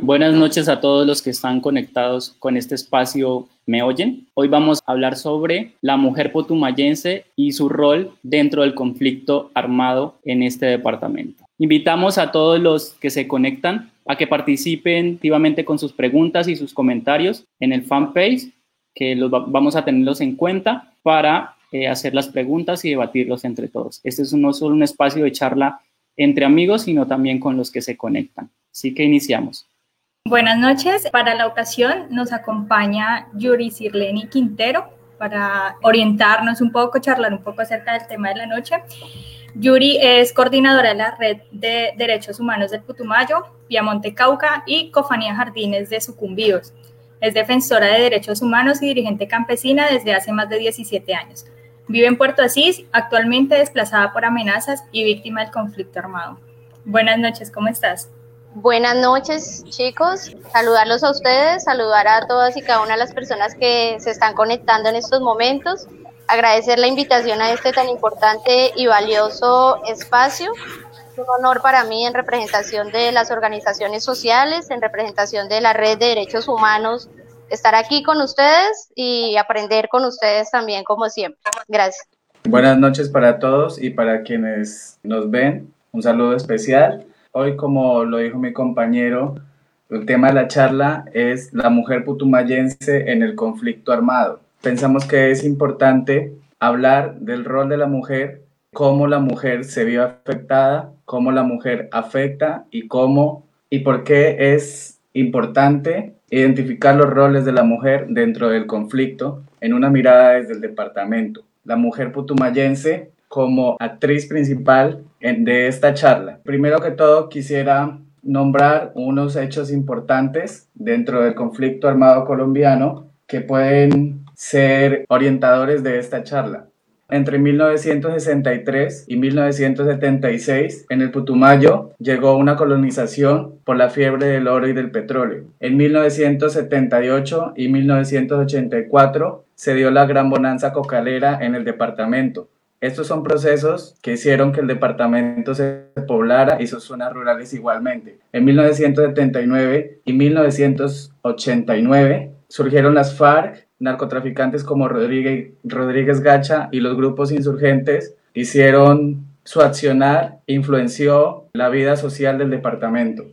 Buenas noches a todos los que están conectados con este espacio ¿Me oyen? Hoy vamos a hablar sobre la mujer potumayense y su rol dentro del conflicto armado en este departamento. Invitamos a todos los que se conectan a que participen activamente con sus preguntas y sus comentarios en el fanpage, que los vamos a tenerlos en cuenta para eh, hacer las preguntas y debatirlos entre todos. Este es no solo un espacio de charla entre amigos, sino también con los que se conectan. Así que iniciamos. Buenas noches. Para la ocasión nos acompaña Yuri Sirleni Quintero para orientarnos un poco, charlar un poco acerca del tema de la noche. Yuri es coordinadora de la Red de Derechos Humanos del Putumayo, Piamonte Cauca y Cofanía Jardines de Sucumbíos. Es defensora de derechos humanos y dirigente campesina desde hace más de 17 años. Vive en Puerto Asís, actualmente desplazada por amenazas y víctima del conflicto armado. Buenas noches, ¿cómo estás? Buenas noches, chicos. Saludarlos a ustedes, saludar a todas y cada una de las personas que se están conectando en estos momentos. Agradecer la invitación a este tan importante y valioso espacio. Es un honor para mí en representación de las organizaciones sociales, en representación de la Red de Derechos Humanos, estar aquí con ustedes y aprender con ustedes también, como siempre. Gracias. Buenas noches para todos y para quienes nos ven. Un saludo especial. Hoy, como lo dijo mi compañero, el tema de la charla es la mujer putumayense en el conflicto armado. Pensamos que es importante hablar del rol de la mujer, cómo la mujer se vio afectada, cómo la mujer afecta y cómo y por qué es importante identificar los roles de la mujer dentro del conflicto en una mirada desde el departamento. La mujer putumayense como actriz principal de esta charla. Primero que todo, quisiera nombrar unos hechos importantes dentro del conflicto armado colombiano que pueden ser orientadores de esta charla. Entre 1963 y 1976, en el Putumayo llegó una colonización por la fiebre del oro y del petróleo. En 1978 y 1984 se dio la gran bonanza cocalera en el departamento, estos son procesos que hicieron que el departamento se poblara y sus zonas rurales igualmente. En 1979 y 1989 surgieron las FARC, narcotraficantes como Rodríguez, Rodríguez Gacha y los grupos insurgentes hicieron su accionar influenció la vida social del departamento.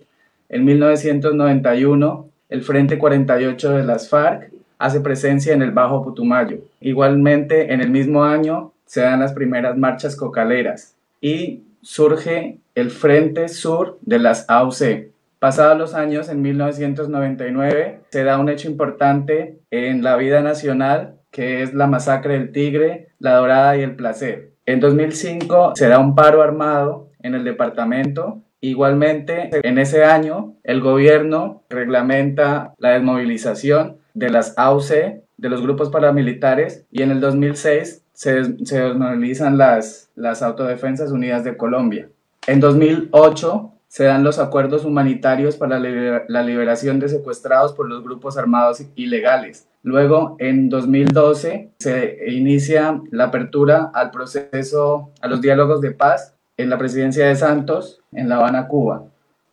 En 1991, el Frente 48 de las FARC hace presencia en el Bajo Putumayo. Igualmente, en el mismo año, se dan las primeras marchas cocaleras y surge el Frente Sur de las AUC. Pasados los años, en 1999, se da un hecho importante en la vida nacional, que es la masacre del Tigre, la Dorada y el Placer. En 2005 se da un paro armado en el departamento. Igualmente, en ese año, el gobierno reglamenta la desmovilización de las AUC, de los grupos paramilitares, y en el 2006 se, desmovilizan las, las Autodefensas Unidas de Colombia. En 2008 se dan los acuerdos humanitarios para la liberación de secuestrados por los grupos armados ilegales. Luego, en 2012, se inicia la apertura al proceso, a los diálogos de paz en la presidencia de Santos, en La Habana, Cuba.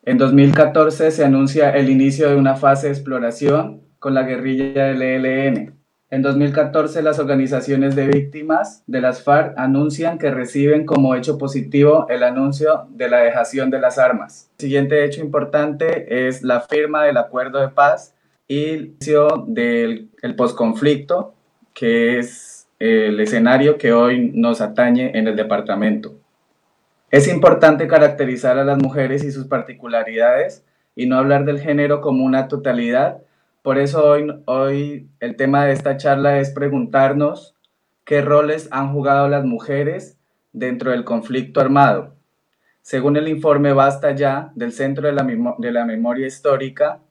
En 2014 se anuncia el inicio de una fase de exploración con la guerrilla del ELN. En 2014, las organizaciones de víctimas de las FARC anuncian que reciben como hecho positivo el anuncio de la dejación de las armas. El siguiente hecho importante es la firma del acuerdo de paz y el inicio del el posconflicto, que es el escenario que hoy nos atañe en el departamento. Es importante caracterizar a las mujeres y sus particularidades y no hablar del género como una totalidad, por eso hoy, hoy el tema de esta charla es preguntarnos qué roles han jugado las mujeres dentro del conflicto armado. Según el informe Basta Ya del Centro de la, de la Memoria Histórica,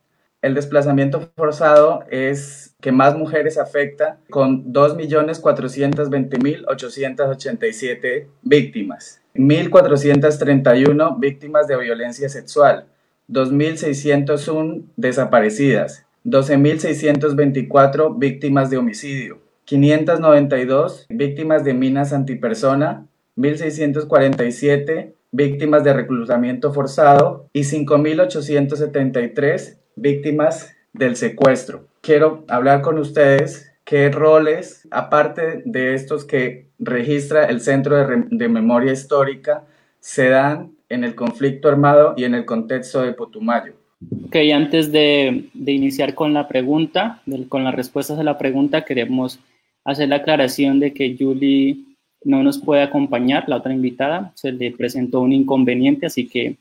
el desplazamiento forzado es que más mujeres afecta con 2.420.887 víctimas, 1.431 víctimas de violencia sexual, 2.601 desaparecidas, 12.624 víctimas de homicidio, 592 víctimas de minas antipersona, 1.647 víctimas de reclutamiento forzado y 5.873 víctimas del secuestro. Quiero hablar con ustedes qué roles, aparte de estos que registra el Centro de, Memoria Histórica, se dan en el conflicto armado y en el contexto de Putumayo. Ok, antes de, iniciar con la pregunta, con las respuestas a la pregunta, queremos hacer la aclaración de que Julie no nos puede acompañar, la otra invitada, se le presentó un inconveniente, así que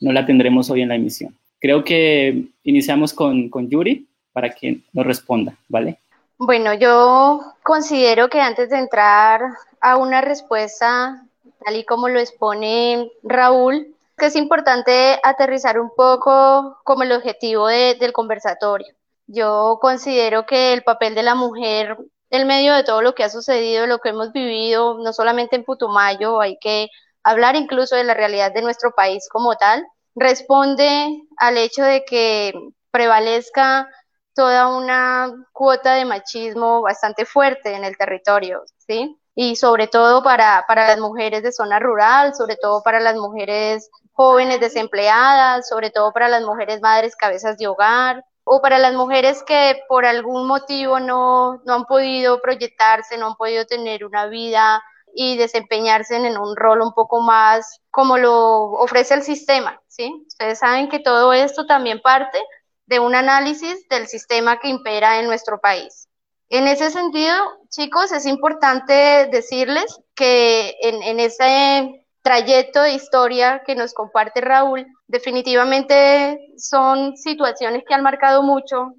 no la tendremos hoy en la emisión. Creo que iniciamos con, con Yuri para que nos responda, ¿vale? Bueno, yo considero que antes de entrar a una respuesta, tal y como lo expone Raúl, que es importante aterrizar un poco como el objetivo del conversatorio. Yo considero que el papel de la mujer en medio de todo lo que ha sucedido, lo que hemos vivido, no solamente en Putumayo, hay que hablar incluso de la realidad de nuestro país como tal, responde al hecho de que prevalezca toda una cuota de machismo bastante fuerte en el territorio, ¿sí? Y sobre todo para, para las mujeres de zona rural, sobre todo para las mujeres jóvenes desempleadas, sobre todo para las mujeres madres cabezas de hogar, o para las mujeres que por algún motivo no, no han podido proyectarse, no han podido tener una vida y desempeñarse en un rol un poco más como lo ofrece el sistema, ¿sí? Ustedes saben que todo esto también parte de un análisis del sistema que impera en nuestro país. En ese sentido, chicos, es importante decirles que en, ese trayecto de historia que nos comparte Raúl, definitivamente son situaciones que han marcado mucho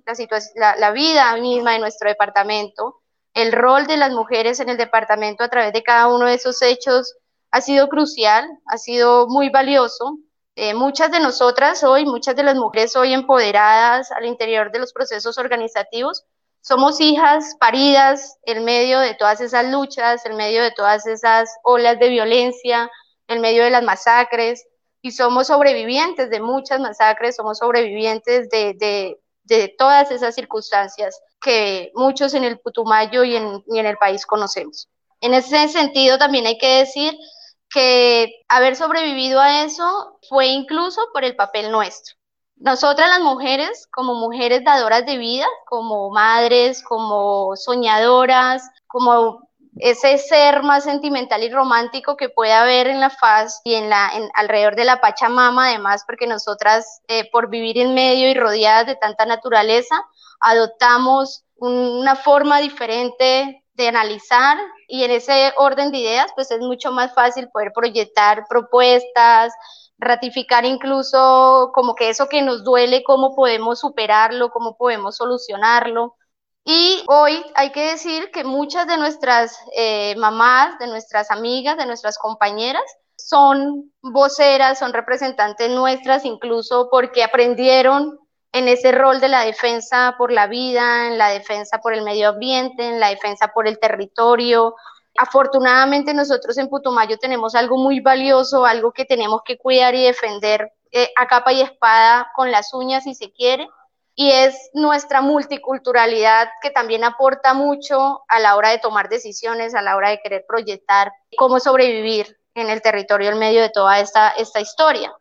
la, vida misma de nuestro departamento. El rol de las mujeres en el departamento a través de cada uno de esos hechos ha sido crucial, ha sido muy valioso eh, muchas de nosotras hoy, muchas de las mujeres hoy empoderadas al interior de los procesos organizativos, somos hijas paridas en medio de todas esas luchas, en medio de todas esas olas de violencia, en medio de las masacres, y somos sobrevivientes de muchas masacres, somos sobrevivientes de, todas esas circunstancias que muchos en el Putumayo y en, el país conocemos. En ese sentido, también hay que decir que haber sobrevivido a eso fue incluso por el papel nuestro. Nosotras las mujeres, como mujeres dadoras de vida, como madres, como soñadoras, como ese ser más sentimental y romántico que puede haber en la faz y en la alrededor de la Pachamama, además, porque nosotras, eh, por vivir en medio y rodeadas de tanta naturaleza, adoptamos una forma diferente de analizar y en ese orden de ideas pues es mucho más fácil poder proyectar propuestas, ratificar incluso como que eso que nos duele, cómo podemos superarlo, cómo podemos solucionarlo. Y hoy hay que decir que muchas de nuestras eh, mamás, de nuestras amigas, de nuestras compañeras, son voceras, son representantes nuestras, incluso porque aprendieron en ese rol de la defensa por la vida, en la defensa por el medio ambiente, en la defensa por el territorio. Afortunadamente nosotros en Putumayo tenemos algo muy valioso, algo que tenemos que cuidar y defender eh, a capa y espada con las uñas si se quiere, y es nuestra multiculturalidad que también aporta mucho a la hora de tomar decisiones, a la hora de querer proyectar cómo sobrevivir en el territorio en medio de toda esta, esta historia.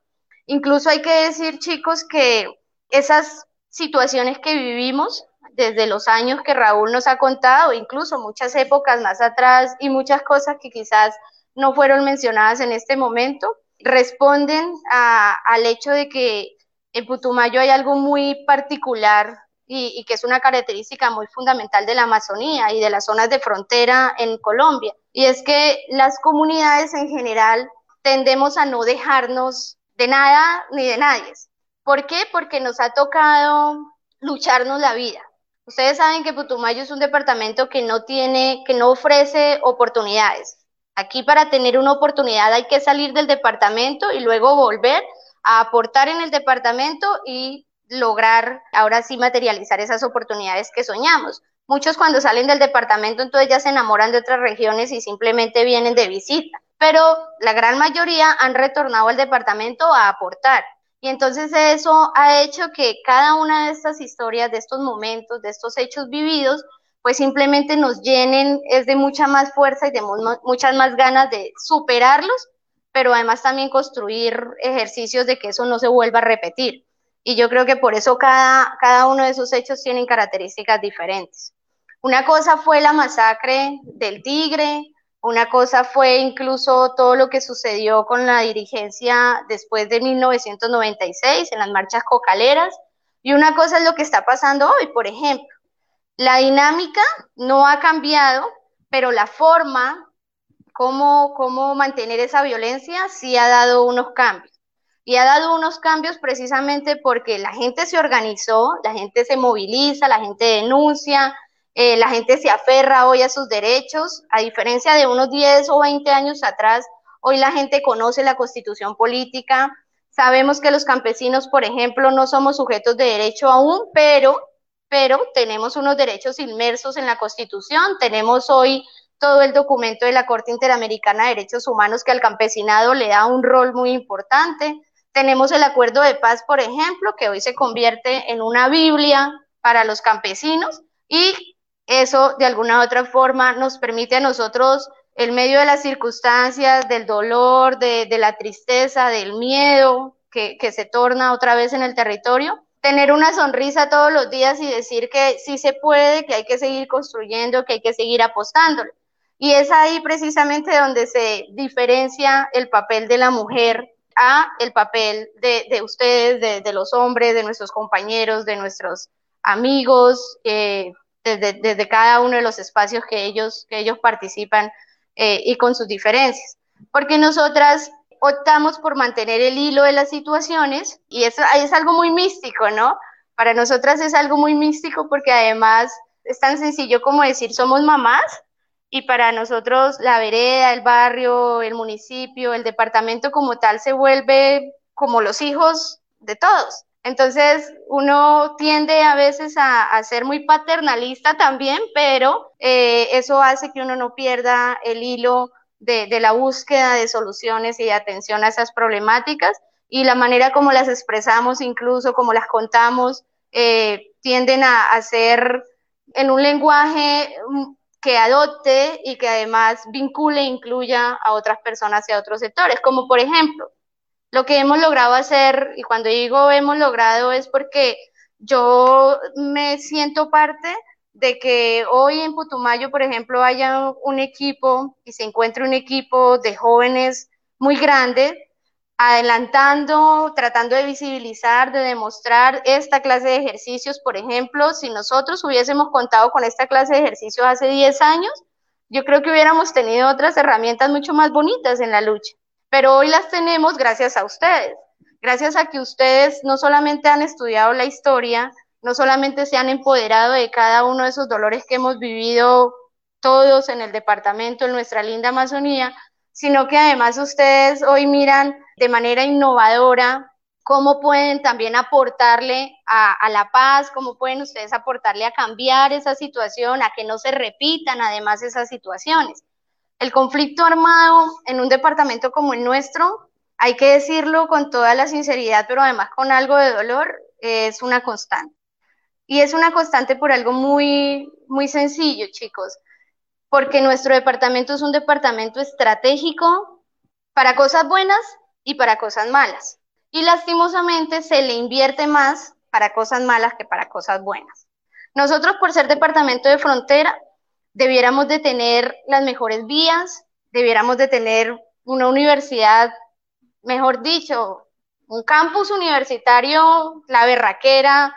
Incluso hay que decir, chicos, que esas situaciones que vivimos desde los años que Raúl nos ha contado, incluso muchas épocas más atrás y muchas cosas que quizás no fueron mencionadas en este momento, responden al hecho de que en Putumayo hay algo muy particular y, y, que es una característica muy fundamental de la Amazonía y de las zonas de frontera en Colombia. Y es que las comunidades en general tendemos a no dejarnos de nada ni de nadie. ¿Por qué? Porque nos ha tocado lucharnos la vida. Ustedes saben que Putumayo es un departamento que no tiene, que no ofrece oportunidades. Aquí para tener una oportunidad hay que salir del departamento y luego volver a aportar en el departamento y lograr ahora sí materializar esas oportunidades que soñamos. Muchos cuando salen del departamento entonces ya se enamoran de otras regiones y simplemente vienen de visita, pero la gran mayoría han retornado al departamento a aportar. Y entonces eso ha hecho que cada una de estas historias, de estos momentos, de estos hechos vividos, pues simplemente nos llenen, es de mucha más fuerza y de muchas más ganas de superarlos, pero además también construir ejercicios de que eso no se vuelva a repetir. y yo creo que por eso cada, cada uno de esos hechos tienen características diferentes. Una cosa fue la masacre del Tigre, una cosa fue incluso todo lo que sucedió con la dirigencia después de 1996 en las marchas cocaleras, y una cosa es lo que está pasando hoy, por ejemplo. La dinámica no ha cambiado, pero la forma, cómo, cómo mantener esa violencia, sí ha dado unos cambios. Y ha dado unos cambios precisamente porque la gente se organizó, la gente se moviliza, la gente denuncia, eh, la gente se aferra hoy a sus derechos, a diferencia de unos 10 o 20 años atrás, hoy la gente conoce la constitución política, sabemos que los campesinos, por ejemplo, no somos sujetos de derecho aún, pero, pero tenemos unos derechos inmersos en la constitución, tenemos hoy todo el documento de la Corte Interamericana de Derechos Humanos que al campesinado le da un rol muy importante. Tenemos el acuerdo de paz, por ejemplo, que hoy se convierte en una Biblia para los campesinos y eso de alguna u otra forma nos permite a nosotros, en medio de las circunstancias, del dolor, de, la tristeza, del miedo que, se torna otra vez en el territorio, tener una sonrisa todos los días y decir que sí se puede, que hay que seguir construyendo, que hay que seguir apostando. Y es ahí precisamente donde se diferencia el papel de la mujer a el papel de, ustedes, de, los hombres, de nuestros compañeros, de nuestros amigos, eh, desde, cada uno de los espacios que ellos, que ellos participan eh, y con sus diferencias. Porque nosotras optamos por mantener el hilo de las situaciones y eso es algo muy místico, ¿no? Para nosotras es algo muy místico porque además es tan sencillo como decir somos mamás y para nosotros la vereda, el barrio, el municipio, el departamento como tal se vuelve como los hijos de todos. Entonces, uno tiende a veces a, ser muy paternalista también, pero eh, eso hace que uno no pierda el hilo de, la búsqueda de soluciones y de atención a esas problemáticas. Y la manera como las expresamos, incluso como las contamos, eh, tienden a, a ser en un lenguaje mm, que adopte y que además vincule e incluya a otras personas y a otros sectores, como por ejemplo, lo que hemos logrado hacer, y cuando digo hemos logrado es porque yo me siento parte de que hoy en Putumayo, por ejemplo, haya un equipo y se encuentre un equipo de jóvenes muy grande, adelantando, tratando de visibilizar, de demostrar esta clase de ejercicios. Por ejemplo, si nosotros hubiésemos contado con esta clase de ejercicios hace 10 años, yo creo que hubiéramos tenido otras herramientas mucho más bonitas en la lucha pero hoy las tenemos gracias a ustedes, gracias a que ustedes no solamente han estudiado la historia, no solamente se han empoderado de cada uno de esos dolores que hemos vivido todos en el departamento, en nuestra linda Amazonía, sino que además ustedes hoy miran de manera innovadora cómo pueden también aportarle a, a, la paz, cómo pueden ustedes aportarle a cambiar esa situación, a que no se repitan además esas situaciones. El conflicto armado en un departamento como el nuestro, hay que decirlo con toda la sinceridad, pero además con algo de dolor, es una constante. Y es una constante por algo muy, muy sencillo, chicos, porque nuestro departamento es un departamento estratégico para cosas buenas y para cosas malas. Y lastimosamente se le invierte más para cosas malas que para cosas buenas. Nosotros, por ser departamento de frontera, debiéramos de tener las mejores vías, debiéramos de tener una universidad, mejor dicho, un campus universitario, la berraquera,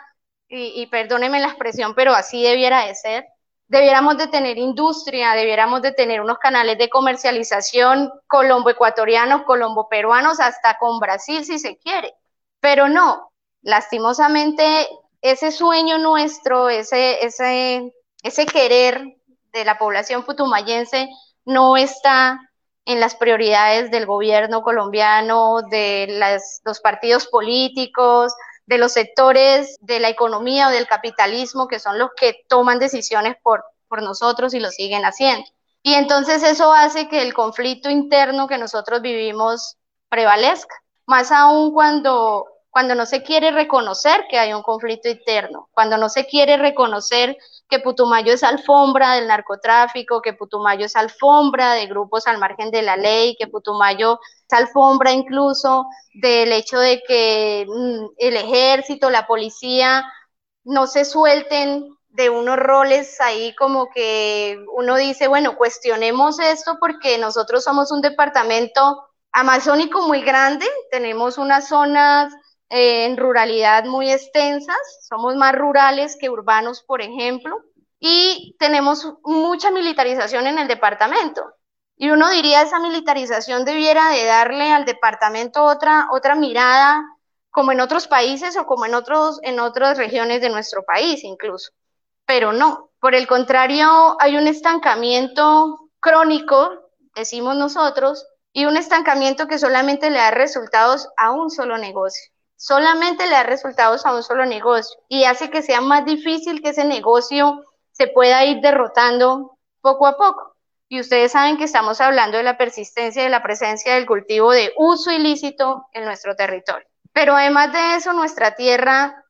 y, y perdónenme la expresión, pero así debiera de ser. Debiéramos de tener industria, debiéramos de tener unos canales de comercialización colombo-ecuatorianos, colombo-peruanos, hasta con Brasil si se quiere. Pero no, lastimosamente ese sueño nuestro, ese, ese, ese querer de la población putumayense no está en las prioridades del gobierno colombiano, de los partidos políticos, de los sectores de la economía o del capitalismo, que son los que toman decisiones por, por nosotros y lo siguen haciendo. Y entonces eso hace que el conflicto interno que nosotros vivimos prevalezca, más aún cuando, cuando no se quiere reconocer que hay un conflicto interno, cuando no se quiere reconocer que Putumayo es alfombra del narcotráfico, que Putumayo es alfombra de grupos al margen de la ley, que Putumayo es alfombra incluso del hecho de que mm, el ejército, la policía no se suelten de unos roles ahí como que uno dice, bueno, cuestionemos esto porque nosotros somos un departamento amazónico muy grande, tenemos unas zonas en ruralidad muy extensas, somos más rurales que urbanos, por ejemplo, y tenemos mucha militarización en el departamento. Y uno diría, esa militarización debiera de darle al departamento otra, otra mirada, como en otros países o como en, otros, en otras regiones de nuestro país incluso. Pero no, por el contrario, hay un estancamiento crónico, decimos nosotros, y un estancamiento que solamente le da resultados a un solo negocio solamente le da resultados a un solo negocio y hace que sea más difícil que ese negocio se pueda ir derrotando poco a poco. Y ustedes saben que estamos hablando de la persistencia de la presencia del cultivo de uso ilícito en nuestro territorio. Pero además de eso, nuestra tierra,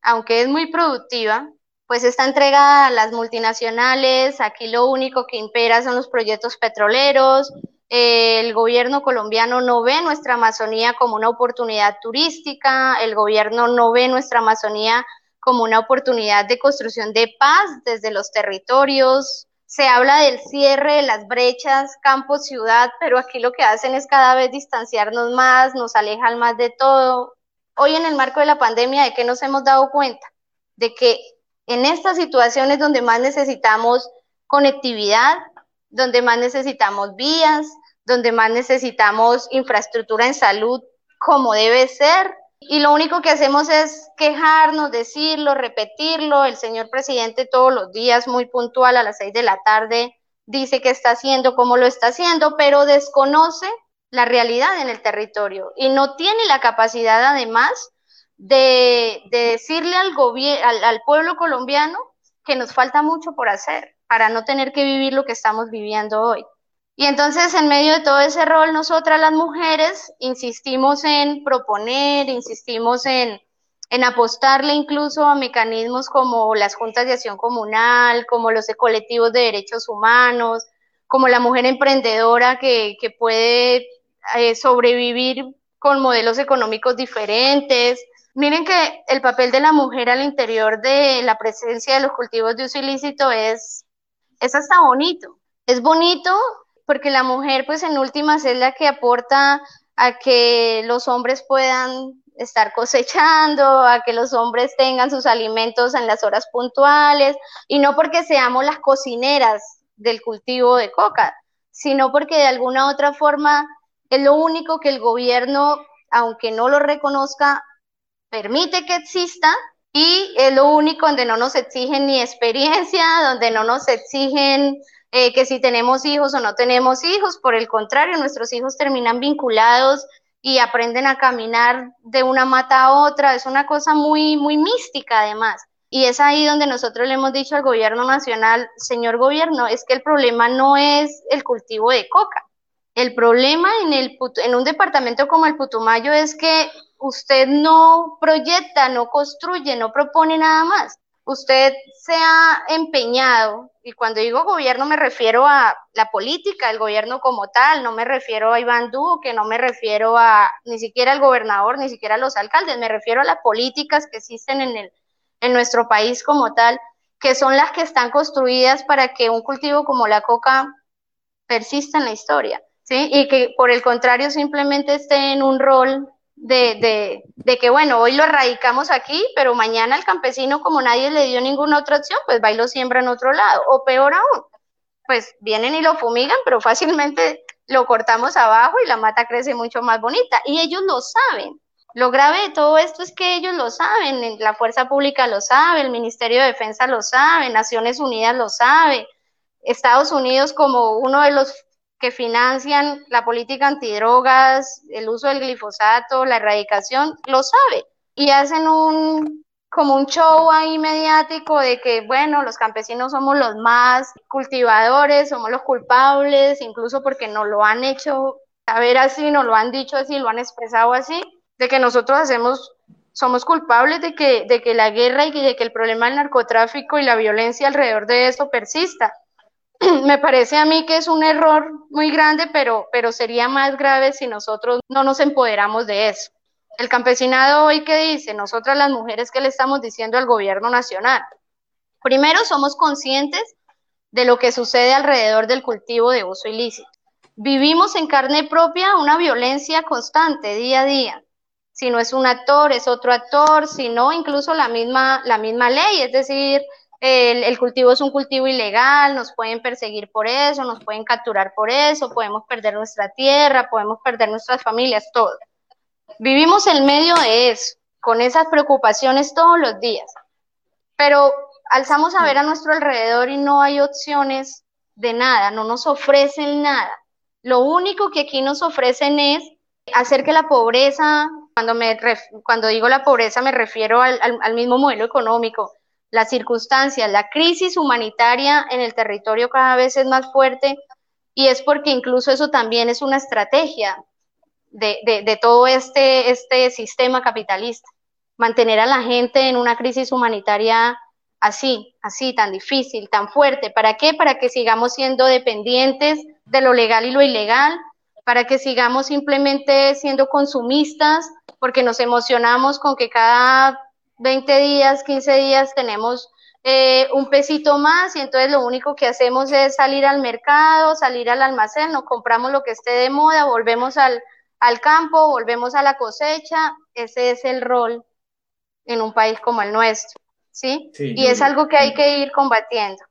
aunque es muy productiva, pues está entregada a las multinacionales, aquí lo único que impera son los proyectos petroleros, el gobierno colombiano no ve nuestra Amazonía como una oportunidad turística, el gobierno no ve nuestra Amazonía como una oportunidad de construcción de paz desde los territorios. Se habla del cierre de las brechas campo-ciudad, pero aquí lo que hacen es cada vez distanciarnos más, nos alejan más de todo. Hoy en el marco de la pandemia, ¿de qué nos hemos dado cuenta? De que en estas situaciones donde más necesitamos conectividad, donde más necesitamos vías, donde más necesitamos infraestructura en salud como debe ser. Y lo único que hacemos es quejarnos, decirlo, repetirlo. El señor presidente todos los días, muy puntual, a las seis de la tarde, dice que está haciendo, cómo lo está haciendo, pero desconoce la realidad en el territorio y no tiene la capacidad además de, decirle al, al, al pueblo colombiano que nos falta mucho por hacer para no tener que vivir lo que estamos viviendo hoy. Y entonces, en medio de todo ese rol, nosotras las mujeres insistimos en proponer, insistimos en, apostarle incluso a mecanismos como las juntas de acción comunal, como los colectivos de derechos humanos, como la mujer emprendedora que, que puede eh, sobrevivir con modelos económicos diferentes, Miren que el papel de la mujer al interior de la presencia de los cultivos de uso ilícito es, es hasta bonito. Es bonito porque la mujer, pues en últimas, es la que aporta a que los hombres puedan estar cosechando, a que los hombres tengan sus alimentos en las horas puntuales, y no porque seamos las cocineras del cultivo de coca, sino porque de alguna otra forma es lo único que el gobierno, aunque no lo reconozca, permite que exista y es lo único donde no nos exigen ni experiencia, donde no nos exigen eh, que si tenemos hijos o no tenemos hijos, por el contrario, nuestros hijos terminan vinculados y aprenden a caminar de una mata a otra, es una cosa muy, muy mística además. Y es ahí donde nosotros le hemos dicho al gobierno nacional, señor gobierno, es que el problema no es el cultivo de coca. El problema en, el, en un departamento como el Putumayo es que usted no proyecta, no construye, no propone nada más. Usted se ha empeñado, y cuando digo gobierno me refiero a la política, el gobierno como tal, no me refiero a Iván Duque, no me refiero a ni siquiera al gobernador, ni siquiera a los alcaldes, me refiero a las políticas que existen en, el, en nuestro país como tal, que son las que están construidas para que un cultivo como la coca persista en la historia, ¿sí? Y que por el contrario simplemente esté en un rol de, de, que, bueno, hoy lo erradicamos aquí, pero mañana el campesino, como nadie le dio ninguna otra opción, pues va y lo siembra en otro lado. O peor aún, pues vienen y lo fumigan, pero fácilmente lo cortamos abajo y la mata crece mucho más bonita. Y ellos lo saben. Lo grave de todo esto es que ellos lo saben, la fuerza pública lo sabe, el Ministerio de Defensa lo sabe, Naciones Unidas lo sabe, Estados Unidos como uno de los que financian la política antidrogas, el uso del glifosato, la erradicación, lo sabe y hacen un como un show ahí mediático de que, bueno, los campesinos somos los más cultivadores, somos los culpables, incluso porque nos lo han hecho saber así, nos lo han dicho así, lo han expresado así, de que nosotros hacemos somos culpables de que, de que la guerra y de que el problema del narcotráfico y la violencia alrededor de eso persista. Me parece a mí que es un error muy grande, pero, pero sería más grave si nosotros no nos empoderamos de eso. El campesinado hoy, ¿qué dice? Nosotras las mujeres, ¿qué le estamos diciendo al gobierno nacional? Primero, somos conscientes de lo que sucede alrededor del cultivo de uso ilícito. Vivimos en carne propia una violencia constante día a día. Si no es un actor, es otro actor, si no, incluso la misma, la misma ley, es decir, el, cultivo es un cultivo ilegal, nos pueden perseguir por eso, nos pueden capturar por eso, podemos perder nuestra tierra, podemos perder nuestras familias, todo. Vivimos en medio de eso, con esas preocupaciones todos los días. Pero alzamos a ver a nuestro alrededor y no hay opciones de nada, no nos ofrecen nada. Lo único que aquí nos ofrecen es hacer que la pobreza, cuando, me cuando digo la pobreza me refiero al mismo modelo económico, las circunstancias, la crisis humanitaria en el territorio cada vez es más fuerte y es porque incluso eso también es una estrategia de, de, todo este, este sistema capitalista, mantener a la gente en una crisis humanitaria así, así, tan difícil, tan fuerte. ¿Para qué? Para que sigamos siendo dependientes de lo legal y lo ilegal, para que sigamos simplemente siendo consumistas, porque nos emocionamos con que cada 20 días, 15 días tenemos eh, un pesito más y entonces lo único que hacemos es salir al mercado, salir al almacén, nos compramos lo que esté de moda, volvemos al, al campo, volvemos a la cosecha, ese es el rol en un país como el nuestro, ¿sí? sí y es algo que hay que ir combatiendo.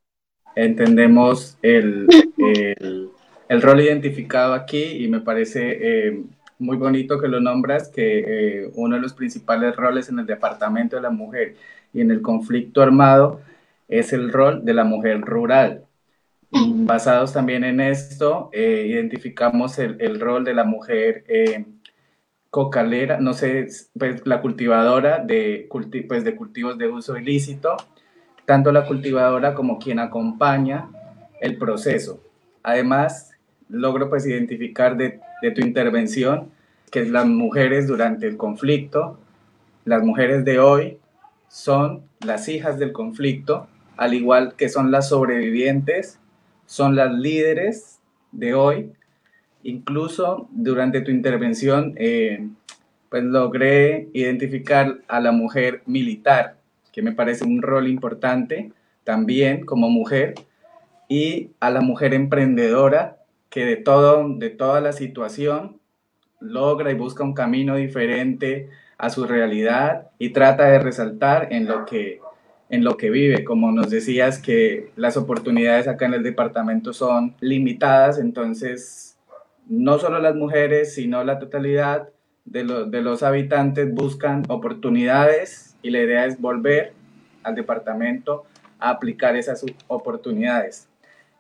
Entendemos el, el, el rol identificado aquí y me parece eh, muy bonito que lo nombras, que eh, uno de los principales roles en el departamento de la mujer y en el conflicto armado es el rol de la mujer rural. Basados también en esto, eh, identificamos el, el, rol de la mujer eh, cocalera, no sé, pues la cultivadora de, culti pues, de cultivos de uso ilícito, tanto la cultivadora como quien acompaña el proceso. Además, logro pues identificar de, de tu intervención que las mujeres durante el conflicto, las mujeres de hoy son las hijas del conflicto, al igual que son las sobrevivientes, son las líderes de hoy. Incluso durante tu intervención, eh, pues logré identificar a la mujer militar, que me parece un rol importante también como mujer, y a la mujer emprendedora, de, todo, de toda la situación logra y busca un camino diferente a su realidad y trata de resaltar en lo que en lo que vive. Como nos decías que las oportunidades acá en el departamento son limitadas, entonces no solo las mujeres, sino la totalidad de, lo, de los habitantes buscan oportunidades y la idea es volver al departamento a aplicar esas oportunidades.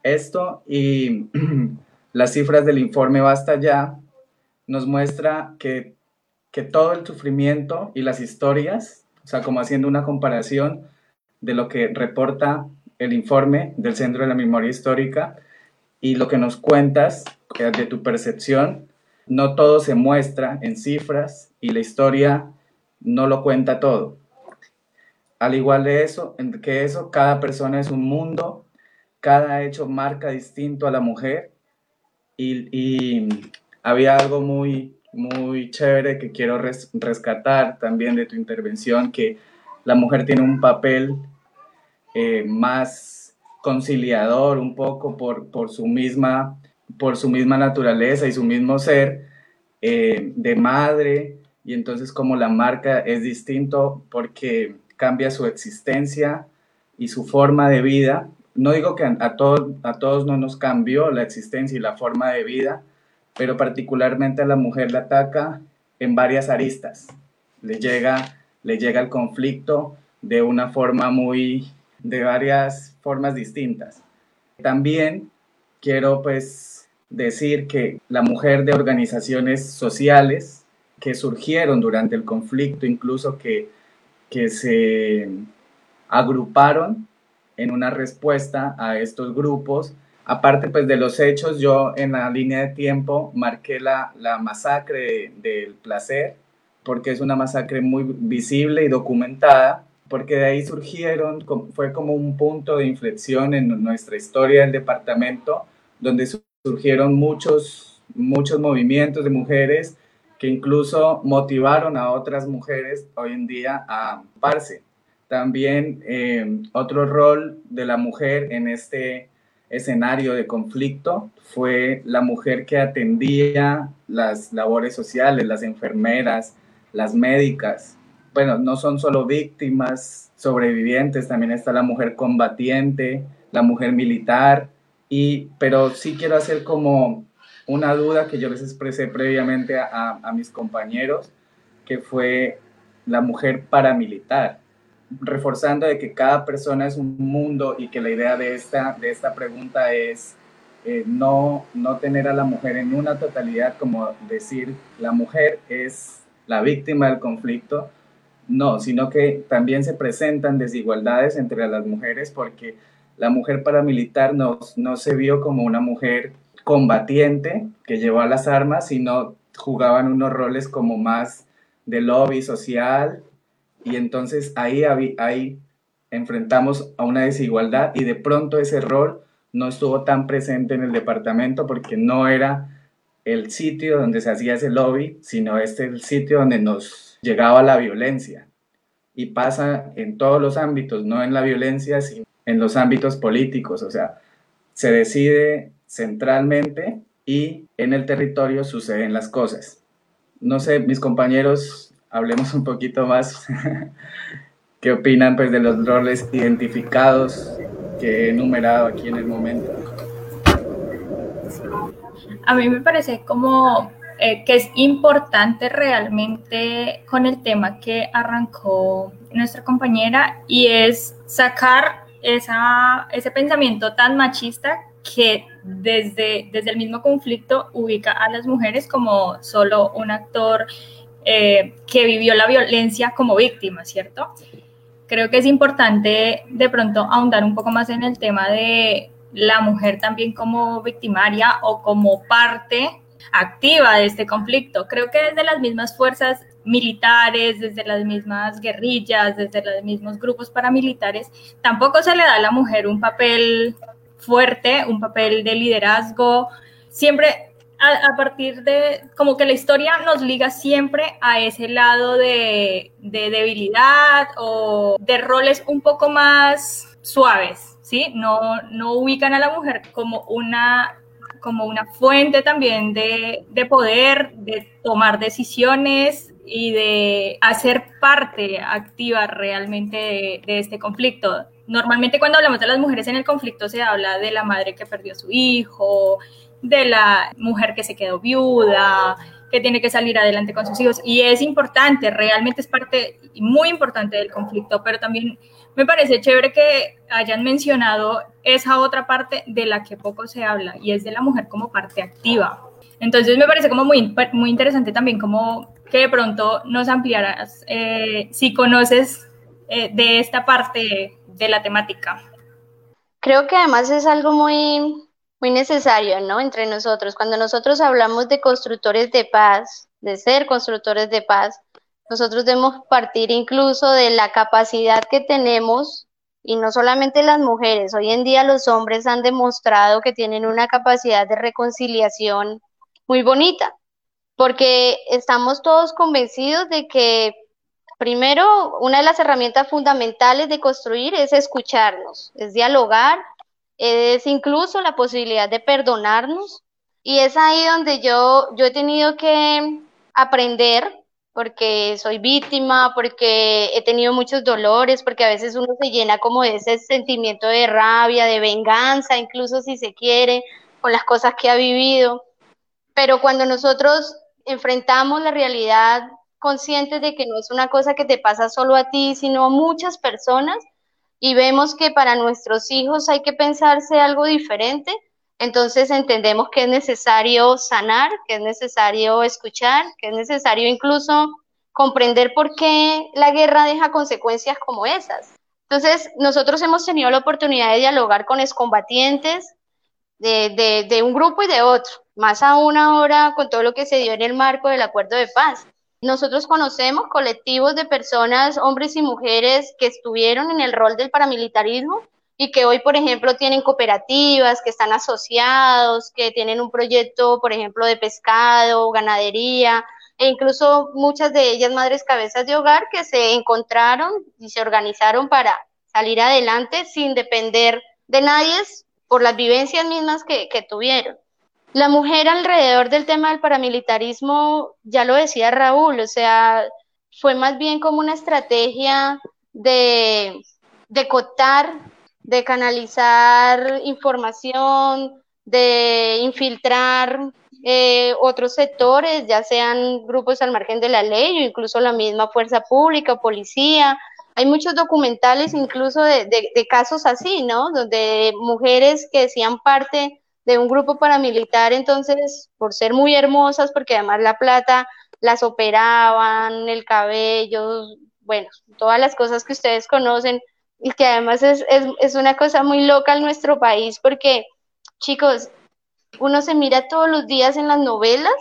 Esto y las cifras del informe Basta Ya nos muestra que, que todo el sufrimiento y las historias, o sea, como haciendo una comparación de lo que reporta el informe del Centro de la Memoria Histórica y lo que nos cuentas de tu percepción, no todo se muestra en cifras y la historia no lo cuenta todo. Al igual de eso, que eso, cada persona es un mundo, cada hecho marca distinto a la mujer y, y había algo muy, muy chévere que quiero res rescatar también de tu intervención, que la mujer tiene un papel eh, más conciliador un poco por, por, su misma, por su misma naturaleza y su mismo ser eh, de madre, y entonces como la marca es distinto porque cambia su existencia y su forma de vida. No digo que a, a, a todos no nos cambió la existencia y la forma de vida, pero particularmente a la mujer la ataca en varias aristas. Le llega, le llega el conflicto de una forma muy, de varias formas distintas. También quiero pues decir que la mujer de organizaciones sociales que surgieron durante el conflicto, incluso que, que se agruparon en una respuesta a estos grupos, Aparte pues de los hechos, yo en la línea de tiempo marqué la, la masacre del placer, porque es una masacre muy visible y documentada, porque de ahí surgieron, fue como un punto de inflexión en nuestra historia del departamento, donde surgieron muchos, muchos movimientos de mujeres que incluso motivaron a otras mujeres hoy en día a amparse. También eh, otro rol de la mujer en este escenario de conflicto fue la mujer que atendía las labores sociales, las enfermeras, las médicas. Bueno, no son solo víctimas, sobrevivientes, también está la mujer combatiente, la mujer militar, y, pero sí quiero hacer como una duda que yo les expresé previamente a, a mis compañeros, que fue la mujer paramilitar reforzando de que cada persona es un mundo y que la idea de esta, de esta pregunta es eh, no, no tener a la mujer en una totalidad, como decir la mujer es la víctima del conflicto, no, sino que también se presentan desigualdades entre las mujeres porque la mujer paramilitar no, no se vio como una mujer combatiente que llevó a las armas, sino jugaban unos roles como más de lobby social y entonces ahí, ahí enfrentamos a una desigualdad y de pronto ese rol no estuvo tan presente en el departamento porque no era el sitio donde se hacía ese lobby, sino este el sitio donde nos llegaba la violencia. Y pasa en todos los ámbitos, no en la violencia, sino en los ámbitos políticos. O sea, se decide centralmente y en el territorio suceden las cosas. No sé, mis compañeros hablemos un poquito más. ¿Qué opinan pues, de los roles identificados que he enumerado aquí en el momento? A mí me parece como eh, que es importante realmente con el tema que arrancó nuestra compañera y es sacar esa, ese pensamiento tan machista que desde, desde el mismo conflicto ubica a las mujeres como solo un actor eh, que vivió la violencia como víctima, ¿cierto? Creo que es importante de pronto ahondar un poco más en el tema de la mujer también como victimaria o como parte activa de este conflicto. Creo que desde las mismas fuerzas militares, desde las mismas guerrillas, desde los mismos grupos paramilitares, tampoco se le da a la mujer un papel fuerte, un papel de liderazgo. Siempre a, partir de, como que la historia nos liga siempre a ese lado de, debilidad o de roles un poco más suaves, ¿sí? No, no ubican a la mujer como una como una fuente también de, poder, de tomar decisiones y de hacer parte activa realmente de, de, este conflicto. Normalmente cuando hablamos de las mujeres en el conflicto se habla de la madre que perdió a su hijo, de la mujer que se quedó viuda, que tiene que salir adelante con sus hijos. Y es importante, realmente es parte muy importante del conflicto, pero también me parece chévere que hayan mencionado esa otra parte de la que poco se habla, y es de la mujer como parte activa. Entonces me parece como muy, muy interesante también como que de pronto nos ampliaras eh, si conoces eh, de esta parte de la temática. Creo que además es algo muy muy necesario, ¿no? Entre nosotros. Cuando nosotros hablamos de constructores de paz, de ser constructores de paz, nosotros debemos partir incluso de la capacidad que tenemos, y no solamente las mujeres, hoy en día los hombres han demostrado que tienen una capacidad de reconciliación muy bonita, porque estamos todos convencidos de que primero una de las herramientas fundamentales de construir es escucharnos, es dialogar es incluso la posibilidad de perdonarnos. Y es ahí donde yo, yo he tenido que aprender, porque soy víctima, porque he tenido muchos dolores, porque a veces uno se llena como de ese sentimiento de rabia, de venganza, incluso si se quiere, con las cosas que ha vivido. Pero cuando nosotros enfrentamos la realidad conscientes de que no es una cosa que te pasa solo a ti, sino a muchas personas, y vemos que para nuestros hijos hay que pensarse algo diferente, entonces entendemos que es necesario sanar, que es necesario escuchar, que es necesario incluso comprender por qué la guerra deja consecuencias como esas. Entonces, nosotros hemos tenido la oportunidad de dialogar con excombatientes de, de, de un grupo y de otro, más aún ahora con todo lo que se dio en el marco del acuerdo de paz. Nosotros conocemos colectivos de personas, hombres y mujeres, que estuvieron en el rol del paramilitarismo y que hoy, por ejemplo, tienen cooperativas, que están asociados, que tienen un proyecto, por ejemplo, de pescado, ganadería, e incluso muchas de ellas madres cabezas de hogar que se encontraron y se organizaron para salir adelante sin depender de nadie por las vivencias mismas que, que tuvieron. La mujer alrededor del tema del paramilitarismo, ya lo decía Raúl, o sea, fue más bien como una estrategia de, de cotar, de canalizar información, de infiltrar eh, otros sectores, ya sean grupos al margen de la ley o incluso la misma fuerza pública, policía. Hay muchos documentales incluso de, de, casos así, ¿no? Donde mujeres que decían parte de un grupo paramilitar, entonces, por ser muy hermosas, porque además la plata las operaban, el cabello, bueno, todas las cosas que ustedes conocen, y que además es, es, es una cosa muy loca en nuestro país, porque, chicos, uno se mira todos los días en las novelas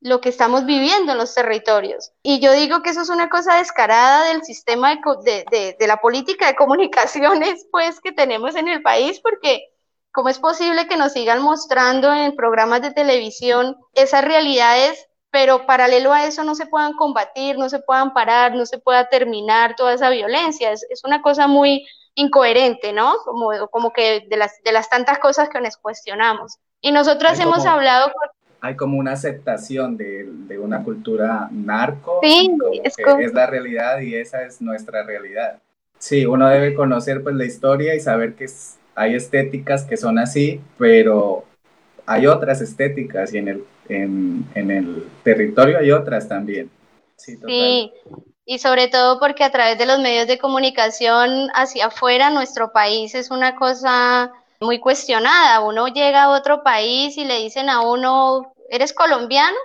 lo que estamos viviendo en los territorios. Y yo digo que eso es una cosa descarada del sistema de, de, de, la política de comunicaciones pues que tenemos en el país, porque ¿cómo es posible que nos sigan mostrando en programas de televisión esas realidades, pero paralelo a eso no se puedan combatir, no se puedan parar, no se pueda terminar toda esa violencia? Es, es una cosa muy incoherente, ¿no? Como, como que de las, de las tantas cosas que nos cuestionamos. Y nosotras hemos hablado Hay como una aceptación de, de una cultura narco, sí, es, es la realidad y esa es nuestra realidad. Sí, uno debe conocer pues la historia y saber que hay estéticas que son así, pero hay otras estéticas y en el, en, el territorio hay otras también. Sí, y sobre todo porque a través de los medios de comunicación hacia afuera, nuestro país es una cosa muy cuestionada. Uno llega a otro país y le dicen a uno, ¿eres colombiano?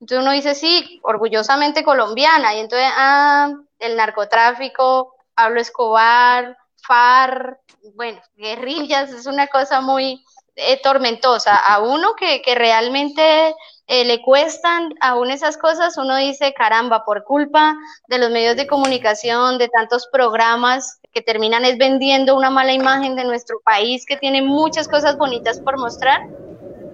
Entonces uno dice, sí, orgullosamente colombiana. Y entonces, ah, el narcotráfico, Pablo Escobar, FAR, bueno, guerrillas, es una cosa muy eh, tormentosa. A uno que, que realmente eh, le cuestan aún esas cosas, uno dice, caramba, por culpa de los medios de comunicación, de tantos programas que terminan es vendiendo una mala imagen de nuestro país que tiene muchas cosas bonitas por mostrar,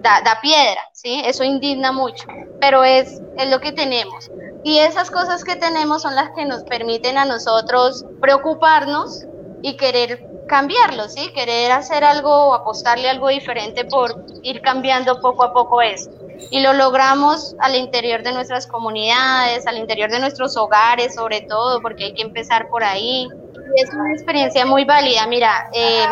da, da piedra, ¿sí? Eso indigna mucho, pero es, es lo que tenemos. Y esas cosas que tenemos son las que nos permiten a nosotros preocuparnos y querer cambiarlo, ¿sí? Querer hacer algo o apostarle algo diferente por ir cambiando poco a poco eso y lo logramos al interior de nuestras comunidades, al interior de nuestros hogares sobre todo, porque hay que empezar por ahí. Es una experiencia muy válida. Mira, eh,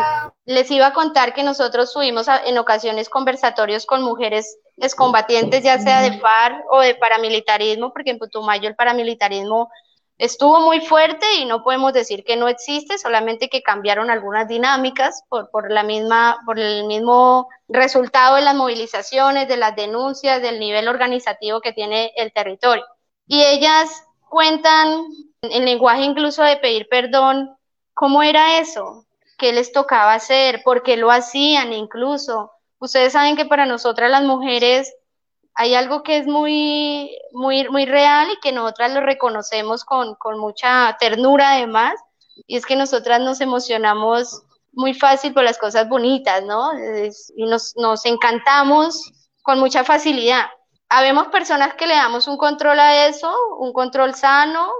les iba a contar que nosotros tuvimos en ocasiones conversatorios con mujeres excombatientes, ya sea de FARC o de paramilitarismo, porque en Putumayo el paramilitarismo estuvo muy fuerte y no podemos decir que no existe, solamente que cambiaron algunas dinámicas por, por, la misma, por el mismo resultado de las movilizaciones, de las denuncias, del nivel organizativo que tiene el territorio. Y ellas cuentan en lenguaje incluso de pedir perdón, ¿cómo era eso? ¿Qué les tocaba hacer? ¿Por qué lo hacían incluso? Ustedes saben que para nosotras las mujeres hay algo que es muy, muy, muy real y que nosotras lo reconocemos con, con mucha ternura además, y es que nosotras nos emocionamos muy fácil por las cosas bonitas, ¿no? y nos, nos encantamos con mucha facilidad. Habemos personas que le damos un control a eso, un control sano,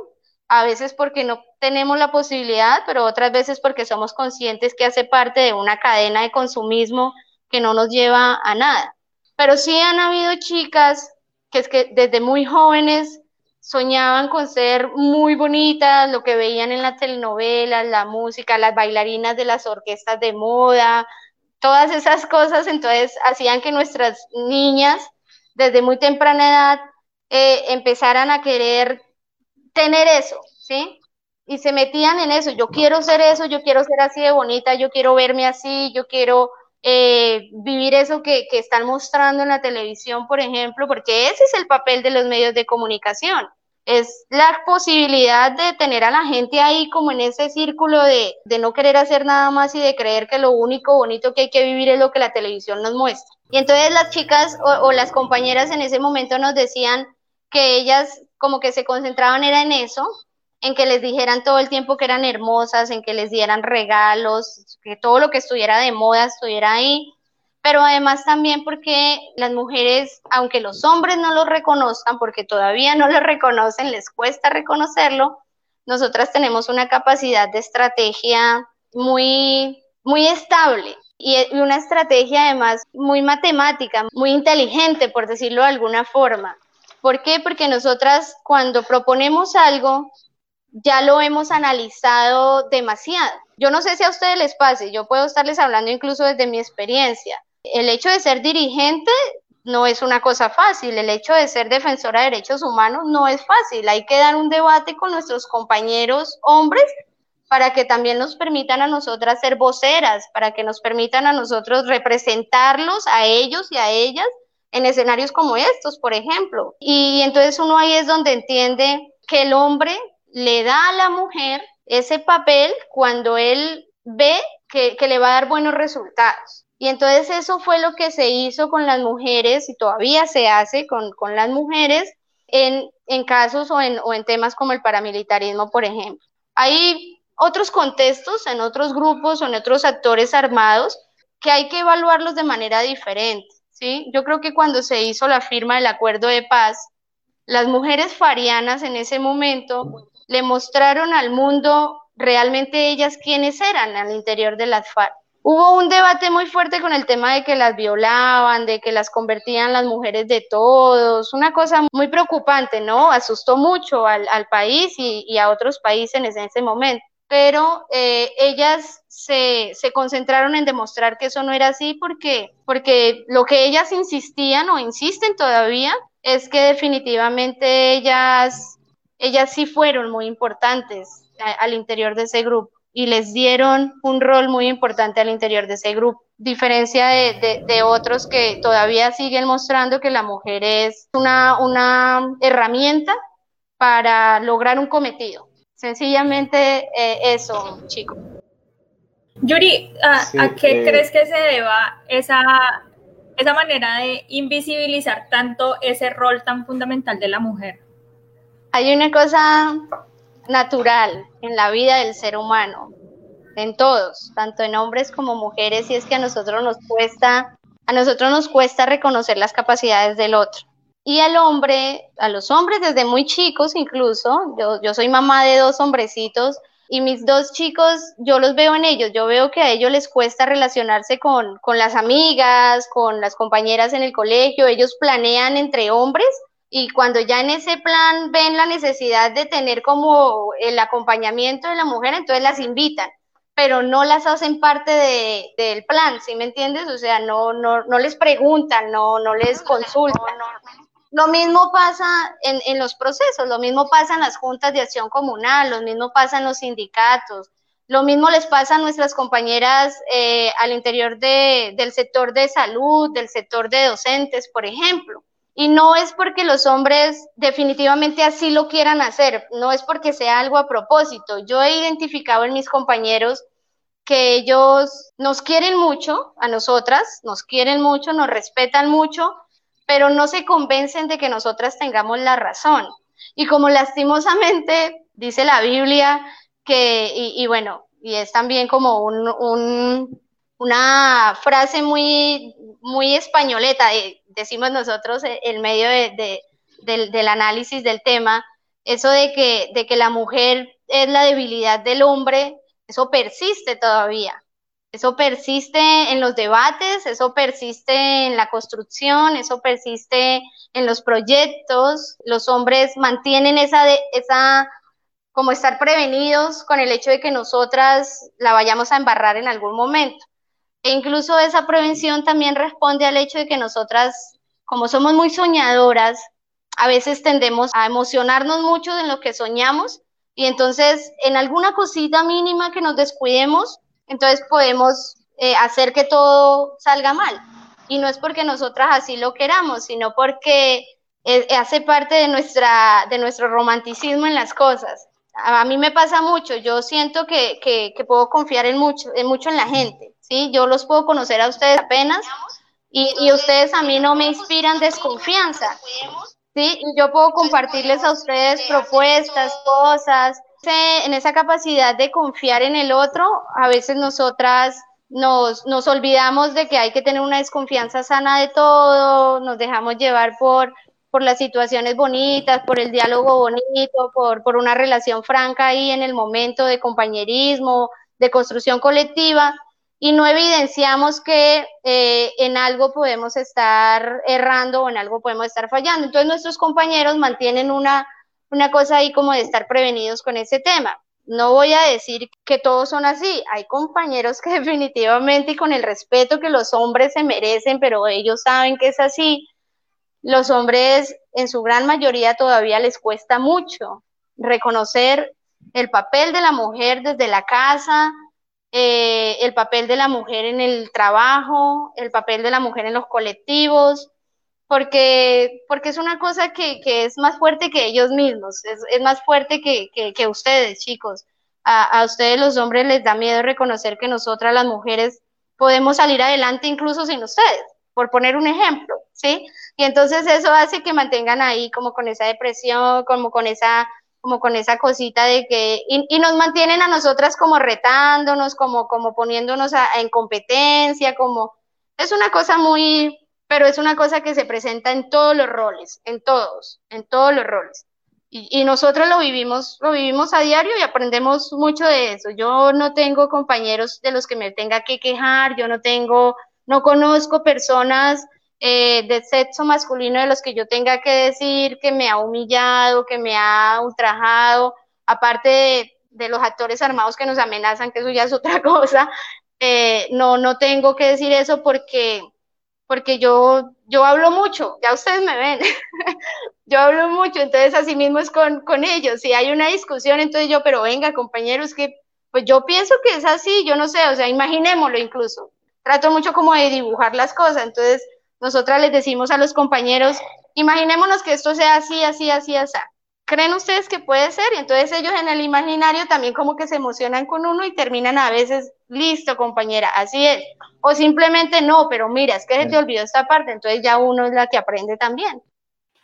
a veces porque no tenemos la posibilidad, pero otras veces porque somos conscientes que hace parte de una cadena de consumismo que no nos lleva a nada. Pero sí han habido chicas que es que desde muy jóvenes soñaban con ser muy bonitas, lo que veían en las telenovelas, la música, las bailarinas de las orquestas de moda, todas esas cosas, entonces hacían que nuestras niñas desde muy temprana edad eh, empezaran a querer tener eso, ¿sí? Y se metían en eso, yo quiero ser eso, yo quiero ser así de bonita, yo quiero verme así, yo quiero eh, vivir eso que, que, están mostrando en la televisión, por ejemplo, porque ese es el papel de los medios de comunicación. Es la posibilidad de tener a la gente ahí como en ese círculo de, de no querer hacer nada más y de creer que lo único bonito que hay que vivir es lo que la televisión nos muestra. Y entonces las chicas o, o las compañeras en ese momento nos decían que ellas como que se concentraban era en eso, en que les dijeran todo el tiempo que eran hermosas, en que les dieran regalos, que todo lo que estuviera de moda estuviera ahí, pero además también porque las mujeres, aunque los hombres no lo reconozcan, porque todavía no lo reconocen, les cuesta reconocerlo, nosotras tenemos una capacidad de estrategia muy, muy estable y una estrategia además muy matemática, muy inteligente, por decirlo de alguna forma. ¿Por qué? Porque nosotras cuando proponemos algo, ya lo hemos analizado demasiado. Yo no sé si a ustedes les pase, yo puedo estarles hablando incluso desde mi experiencia. El hecho de ser dirigente no es una cosa fácil, el hecho de ser defensora de derechos humanos no es fácil, hay que dar un debate con nuestros compañeros hombres para que también nos permitan a nosotras ser voceras, para que nos permitan a nosotros representarlos a ellos y a ellas en escenarios como estos, por ejemplo. Y entonces uno ahí es donde entiende que el hombre le da a la mujer ese papel cuando él ve que, le va a dar buenos resultados. Y entonces eso fue lo que se hizo con las mujeres y todavía se hace con, las mujeres en, casos o en, o en temas como el paramilitarismo, por ejemplo. Hay otros contextos, en otros grupos o en otros actores armados que hay que evaluarlos de manera diferente. ¿sí? Yo creo que cuando se hizo la firma del acuerdo de paz, las mujeres farianas en ese momento le mostraron al mundo realmente ellas quiénes eran al interior de las FARC. Hubo un debate muy fuerte con el tema de que las violaban, de que las convertían las mujeres de todos, una cosa muy preocupante, ¿no? Asustó mucho al, país y, a otros países en ese, momento. Pero eh, ellas se, se, concentraron en demostrar que eso no era así porque, porque lo que ellas insistían o insisten todavía es que definitivamente ellas ellas sí fueron muy importantes al interior de ese grupo y les dieron un rol muy importante al interior de ese grupo, diferencia de, otros que todavía siguen mostrando que la mujer es una, una herramienta para lograr un cometido. Sencillamente eh, eso, chico. Yuri, ¿a, qué eh, crees que se deba esa, esa manera de invisibilizar tanto ese rol tan fundamental de la mujer? Hay una cosa natural en la vida del ser humano, en todos, tanto en hombres como mujeres, y es que a nosotros nos cuesta, a nosotros nos cuesta reconocer las capacidades del otro. Y al hombre, a los hombres desde muy chicos incluso, yo, yo soy mamá de dos hombrecitos, y mis dos chicos, yo los veo en ellos, yo veo que a ellos les cuesta relacionarse con, con las amigas, con las compañeras en el colegio, ellos planean entre hombres y cuando ya en ese plan ven la necesidad de tener como el acompañamiento de la mujer, entonces las invitan, pero no las hacen parte de, del plan, ¿sí me entiendes? O sea, no, no, no les preguntan, no, no les consultan. Lo mismo pasa en, en los procesos, lo mismo pasa en las juntas de acción comunal, lo mismo pasa en los sindicatos, lo mismo les pasa a nuestras compañeras eh, al interior de, del sector de salud, del sector de docentes, por ejemplo. Y no es porque los hombres definitivamente así lo quieran hacer, no es porque sea algo a propósito. Yo he identificado en mis compañeros que ellos nos quieren mucho, a nosotras, nos quieren mucho, nos respetan mucho, pero no se convencen de que nosotras tengamos la razón. Y como lastimosamente dice la Biblia, que, y, bueno, y es también como un, una frase muy, muy españoleta, eh, decimos nosotros eh, en medio del, análisis del tema, eso de que, de que la mujer es la debilidad del hombre, eso persiste todavía. Eso persiste en los debates, eso persiste en la construcción, eso persiste en los proyectos. Los hombres mantienen esa, esa como estar prevenidos con el hecho de que nosotras la vayamos a embarrar en algún momento. E incluso esa prevención también responde al hecho de que nosotras, como somos muy soñadoras, a veces tendemos a emocionarnos mucho en lo que soñamos y entonces en alguna cosita mínima que nos descuidemos, entonces podemos eh, hacer que todo salga mal. Y no es porque nosotras así lo queramos, sino porque eh, hace parte de, nuestra, de nuestro romanticismo en las cosas. A, mí me pasa mucho, yo siento que, que, puedo confiar en mucho, en mucho en la gente ¿sí? Yo los puedo conocer a ustedes apenas y, y ustedes a mí no me inspiran desconfianza. ¿sí? Y yo puedo compartirles a ustedes propuestas, cosas. En esa capacidad de confiar en el otro, a veces nosotras nos, nos olvidamos de que hay que tener una desconfianza sana de todo, nos dejamos llevar por, por las situaciones bonitas, por el diálogo bonito, por, por una relación franca ahí en el momento de compañerismo, de construcción colectiva, y no evidenciamos que eh, en algo podemos estar errando o en algo podemos estar fallando. Entonces nuestros compañeros mantienen una, una cosa ahí como de estar prevenidos con ese tema. No voy a decir que todos son así, hay compañeros que definitivamente y con el respeto que los hombres se merecen, pero ellos saben que es así. Los hombres en su gran mayoría todavía les cuesta mucho reconocer el papel de la mujer desde la casa, eh, el papel de la mujer en el trabajo, el papel de la mujer en los colectivos, porque, porque es una cosa que, que es más fuerte que ellos mismos, es, es más fuerte que, que, que ustedes, chicos. A, a, ustedes los hombres les da miedo reconocer que nosotras las mujeres podemos salir adelante incluso sin ustedes, por poner un ejemplo, ¿sí? Y entonces eso hace que mantengan ahí como con esa depresión, como con esa como con esa cosita de que, y, nos mantienen a nosotras como retándonos, como, como poniéndonos en competencia, como, es una cosa muy, pero es una cosa que se presenta en todos los roles, en todos, en todos los roles. Y, y, nosotros lo vivimos, lo vivimos a diario y aprendemos mucho de eso. Yo no tengo compañeros de los que me tenga que quejar, yo no tengo, no conozco personas eh, de sexo masculino de los que yo tenga que decir que me ha humillado, que me ha ultrajado, aparte de, los actores armados que nos amenazan, que eso ya es otra cosa, eh, no, no tengo que decir eso porque, porque yo, yo hablo mucho, ya ustedes me ven, yo hablo mucho, entonces así mismo es con, con ellos, si hay una discusión, entonces yo, pero venga compañeros, que pues yo pienso que es así, yo no sé, o sea, imaginémoslo incluso, trato mucho como de dibujar las cosas, entonces nosotras les decimos a los compañeros, imaginémonos que esto sea así, así, así, así. ¿Creen ustedes que puede ser? Y entonces ellos en el imaginario también como que se emocionan con uno y terminan a veces, listo compañera, así es. O simplemente no, pero mira, es que se te olvidó esta parte, entonces ya uno es la que aprende también.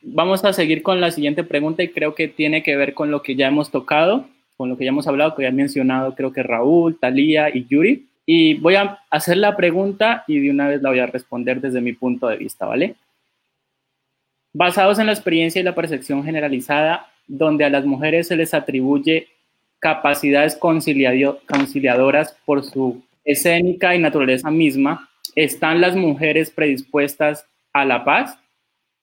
Vamos a seguir con la siguiente pregunta y creo que tiene que ver con lo que ya hemos tocado, con lo que ya hemos hablado, que ya han mencionado creo que Raúl, Talía y Yuri. Y voy a hacer la pregunta y de una vez la voy a responder desde mi punto de vista, ¿vale? Basados en la experiencia y la percepción generalizada, donde a las mujeres se les atribuye capacidades conciliadoras por su escénica y naturaleza misma, ¿están las mujeres predispuestas a la paz?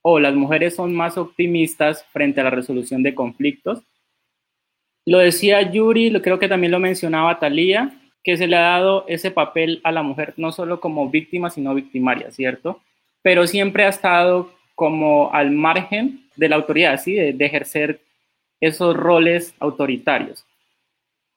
¿O las mujeres son más optimistas frente a la resolución de conflictos? Lo decía Yuri, creo que también lo mencionaba Talía, que se le ha dado ese papel a la mujer, no solo como víctima, sino victimaria, ¿cierto? Pero siempre ha estado como al margen de la autoridad, ¿sí? De, de ejercer esos roles autoritarios.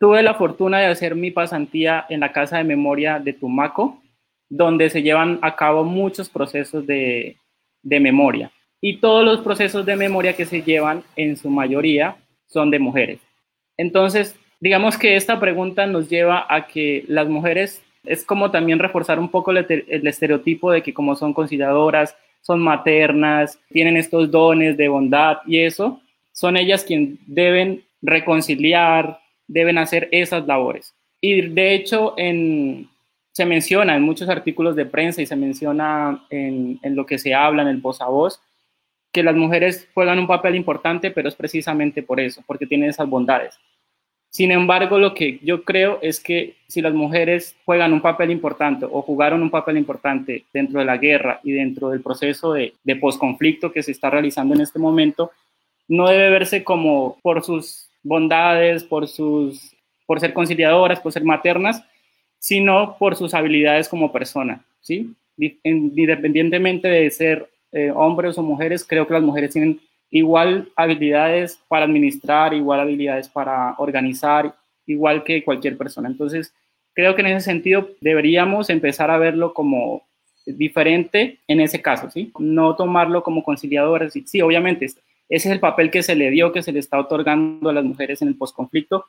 Tuve la fortuna de hacer mi pasantía en la Casa de Memoria de Tumaco, donde se llevan a cabo muchos procesos de, de memoria. Y todos los procesos de memoria que se llevan, en su mayoría, son de mujeres. Entonces, digamos que esta pregunta nos lleva a que las mujeres es como también reforzar un poco el, estereotipo de que como son conciliadoras, son maternas, tienen estos dones de bondad y eso, son ellas quienes deben reconciliar, deben hacer esas labores. Y de hecho, en, se menciona en muchos artículos de prensa y se menciona en, en lo que se habla en el voz a voz, que las mujeres juegan un papel importante, pero es precisamente por eso, porque tienen esas bondades. Sin embargo, lo que yo creo es que si las mujeres juegan un papel importante o jugaron un papel importante dentro de la guerra y dentro del proceso de, de posconflicto que se está realizando en este momento, no debe verse como por sus bondades, por, sus, por ser conciliadoras, por ser maternas, sino por sus habilidades como persona, ¿sí? Independientemente de ser eh, hombres o mujeres, creo que las mujeres tienen igual habilidades para administrar, igual habilidades para organizar, igual que cualquier persona. Entonces, creo que en ese sentido deberíamos empezar a verlo como diferente en ese caso, ¿sí? No tomarlo como conciliador. Sí, sí, obviamente, ese es el papel que se le dio, que se le está otorgando a las mujeres en el posconflicto,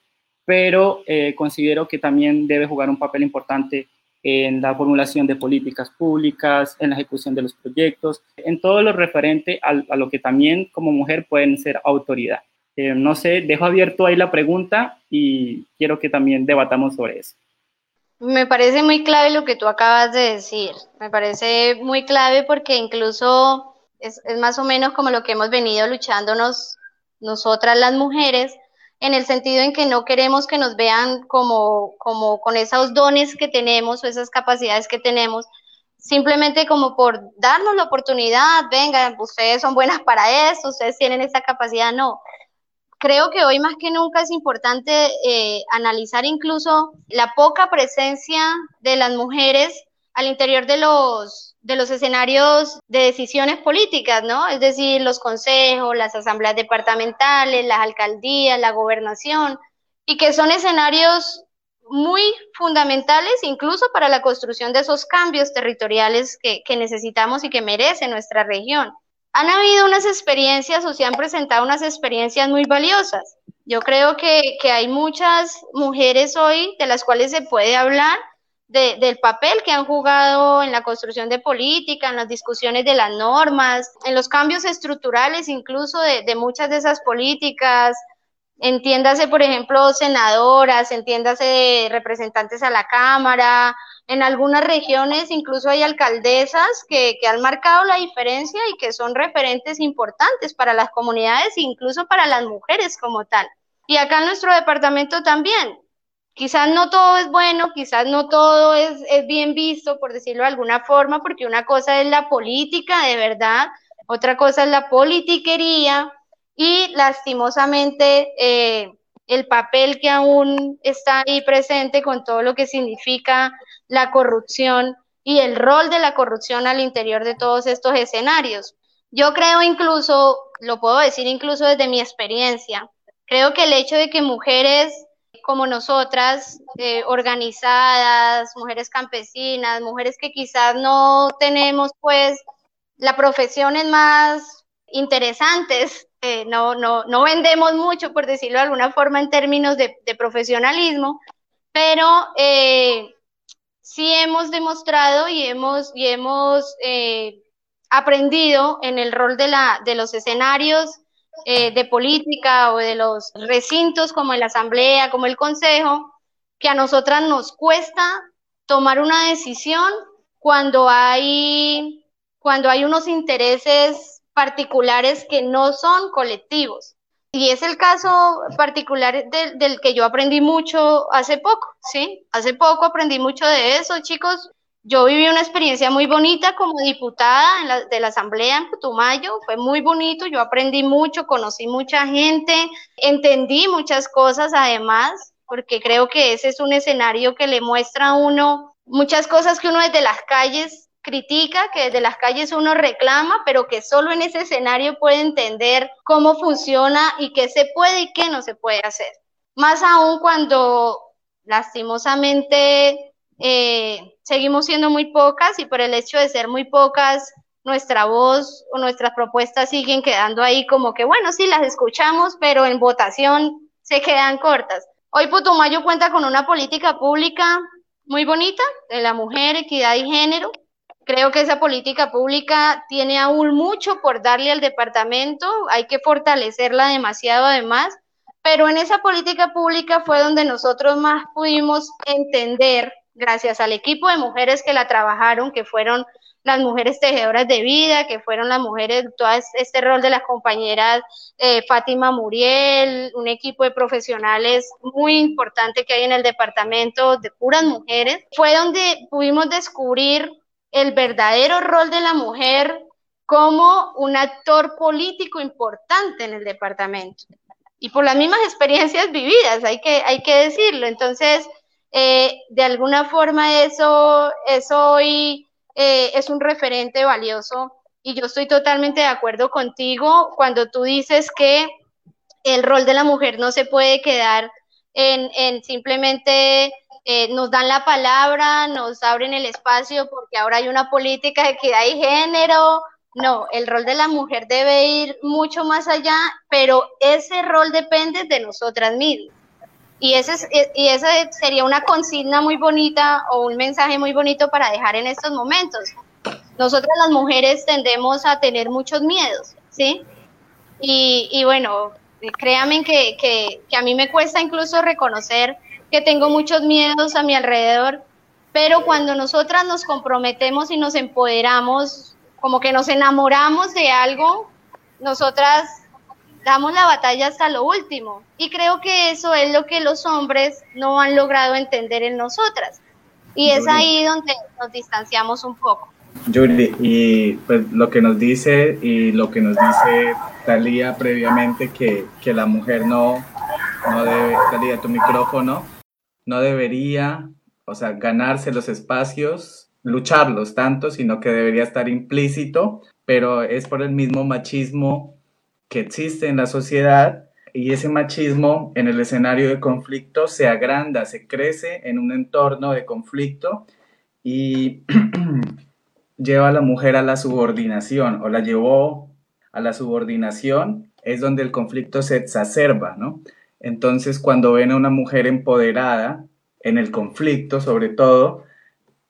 pero eh, considero que también debe jugar un papel importante en la formulación de políticas públicas, en la ejecución de los proyectos, en todo lo referente a, lo que también como mujer pueden ser autoridad. Eh, no sé, dejo abierto ahí la pregunta y quiero que también debatamos sobre eso. Me parece muy clave lo que tú acabas de decir. Me parece muy clave porque incluso es, es más o menos como lo que hemos venido luchándonos nosotras las mujeres, en el sentido en que no queremos que nos vean como, como con esos dones que tenemos o esas capacidades que tenemos, simplemente como por darnos la oportunidad, vengan, ustedes son buenas para eso, ustedes tienen esa capacidad, no. Creo que hoy más que nunca es importante eh, analizar incluso la poca presencia de las mujeres al interior de los de los escenarios de decisiones políticas, ¿no? Es decir, los consejos, las asambleas departamentales, las alcaldías, la gobernación, y que son escenarios muy fundamentales incluso para la construcción de esos cambios territoriales que, necesitamos y que merece nuestra región. Han habido unas experiencias o se han presentado unas experiencias muy valiosas. Yo creo que, que hay muchas mujeres hoy de las cuales se puede hablar del papel que han jugado en la construcción de política, en las discusiones de las normas, en los cambios estructurales incluso de, muchas de esas políticas. Entiéndase, por ejemplo, senadoras, entiéndase representantes a la Cámara. En algunas regiones incluso hay alcaldesas que, que han marcado la diferencia y que son referentes importantes para las comunidades incluso para las mujeres como tal. Y acá en nuestro departamento también quizás no todo es bueno, quizás no todo es, bien visto, por decirlo de alguna forma, porque una cosa es la política de verdad, otra cosa es la politiquería y lastimosamente eh, el papel que aún está ahí presente con todo lo que significa la corrupción y el rol de la corrupción al interior de todos estos escenarios. Yo creo incluso, lo puedo decir incluso desde mi experiencia, creo que el hecho de que mujeres como nosotras, eh, organizadas, mujeres campesinas, mujeres que quizás no tenemos pues las profesiones más interesantes, eh, no, no, no vendemos mucho, por decirlo de alguna forma, en términos de, profesionalismo, pero eh, sí hemos demostrado y hemos, y hemos aprendido en el rol de, la, de los escenarios eh, de política o de los recintos como la asamblea, como el consejo, que a nosotras nos cuesta tomar una decisión cuando hay, cuando hay unos intereses particulares que no son colectivos. Y es el caso particular del que yo aprendí mucho hace poco, ¿sí? Hace poco aprendí mucho de eso, chicos. Yo viví una experiencia muy bonita como diputada de la Asamblea en Putumayo, fue muy bonito, yo aprendí mucho, conocí mucha gente, entendí muchas cosas además, porque creo que ese es un escenario que le muestra a uno muchas cosas que uno desde las calles critica, que desde las calles uno reclama, pero que solo en ese escenario puede entender cómo funciona y qué se puede y qué no se puede hacer. Más aún cuando lastimosamente eh, seguimos siendo muy pocas y por el hecho de ser muy pocas, nuestra voz o nuestras propuestas siguen quedando ahí como que, bueno, sí, las escuchamos, pero en votación se quedan cortas. Hoy Putumayo cuenta con una política pública muy bonita de la mujer, equidad y género. Creo que esa política pública tiene aún mucho por darle al departamento, hay que fortalecerla demasiado además, pero en esa política pública fue donde nosotros más pudimos entender gracias al equipo de mujeres que la trabajaron, que fueron las mujeres tejedoras de vida, que fueron las mujeres, todo este rol de las compañeras eh, Fátima Muriel, un equipo de profesionales muy importante que hay en el departamento de puras mujeres, fue donde pudimos descubrir el verdadero rol de la mujer como un actor político importante en el departamento. Y por las mismas experiencias vividas, hay que, hay que decirlo. Entonces, eh, de alguna forma eso, eso hoy eh, es un referente valioso y yo estoy totalmente de acuerdo contigo cuando tú dices que el rol de la mujer no se puede quedar en, simplemente eh, nos dan la palabra, nos abren el espacio porque ahora hay una política de equidad y género. No, el rol de la mujer debe ir mucho más allá, pero ese rol depende de nosotras mismas. Y ese, y ese sería una consigna muy bonita o un mensaje muy bonito para dejar en estos momentos. Nosotras las mujeres tendemos a tener muchos miedos, ¿sí? Y, y bueno, créanme que, que, que a mí me cuesta incluso reconocer que tengo muchos miedos a mi alrededor, pero cuando nosotras nos comprometemos y nos empoderamos, como que nos enamoramos de algo, nosotras damos la batalla hasta lo último. Y creo que eso es lo que los hombres no han logrado entender en nosotras. Y es ahí donde nos distanciamos un poco. Yuri, y pues lo que nos dice y lo que nos dice Talía previamente que, que la mujer no, no debe, Talía, tu micrófono, no debería, o sea, ganarse los espacios, lucharlos tanto, sino que debería estar implícito, pero es por el mismo machismo que existe en la sociedad y ese machismo en el escenario de conflicto se agranda, se crece en un entorno de conflicto y lleva a la mujer a la subordinación o la llevó a la subordinación, es donde el conflicto se exacerba, ¿no? Entonces, cuando ven a una mujer empoderada en el conflicto, sobre todo,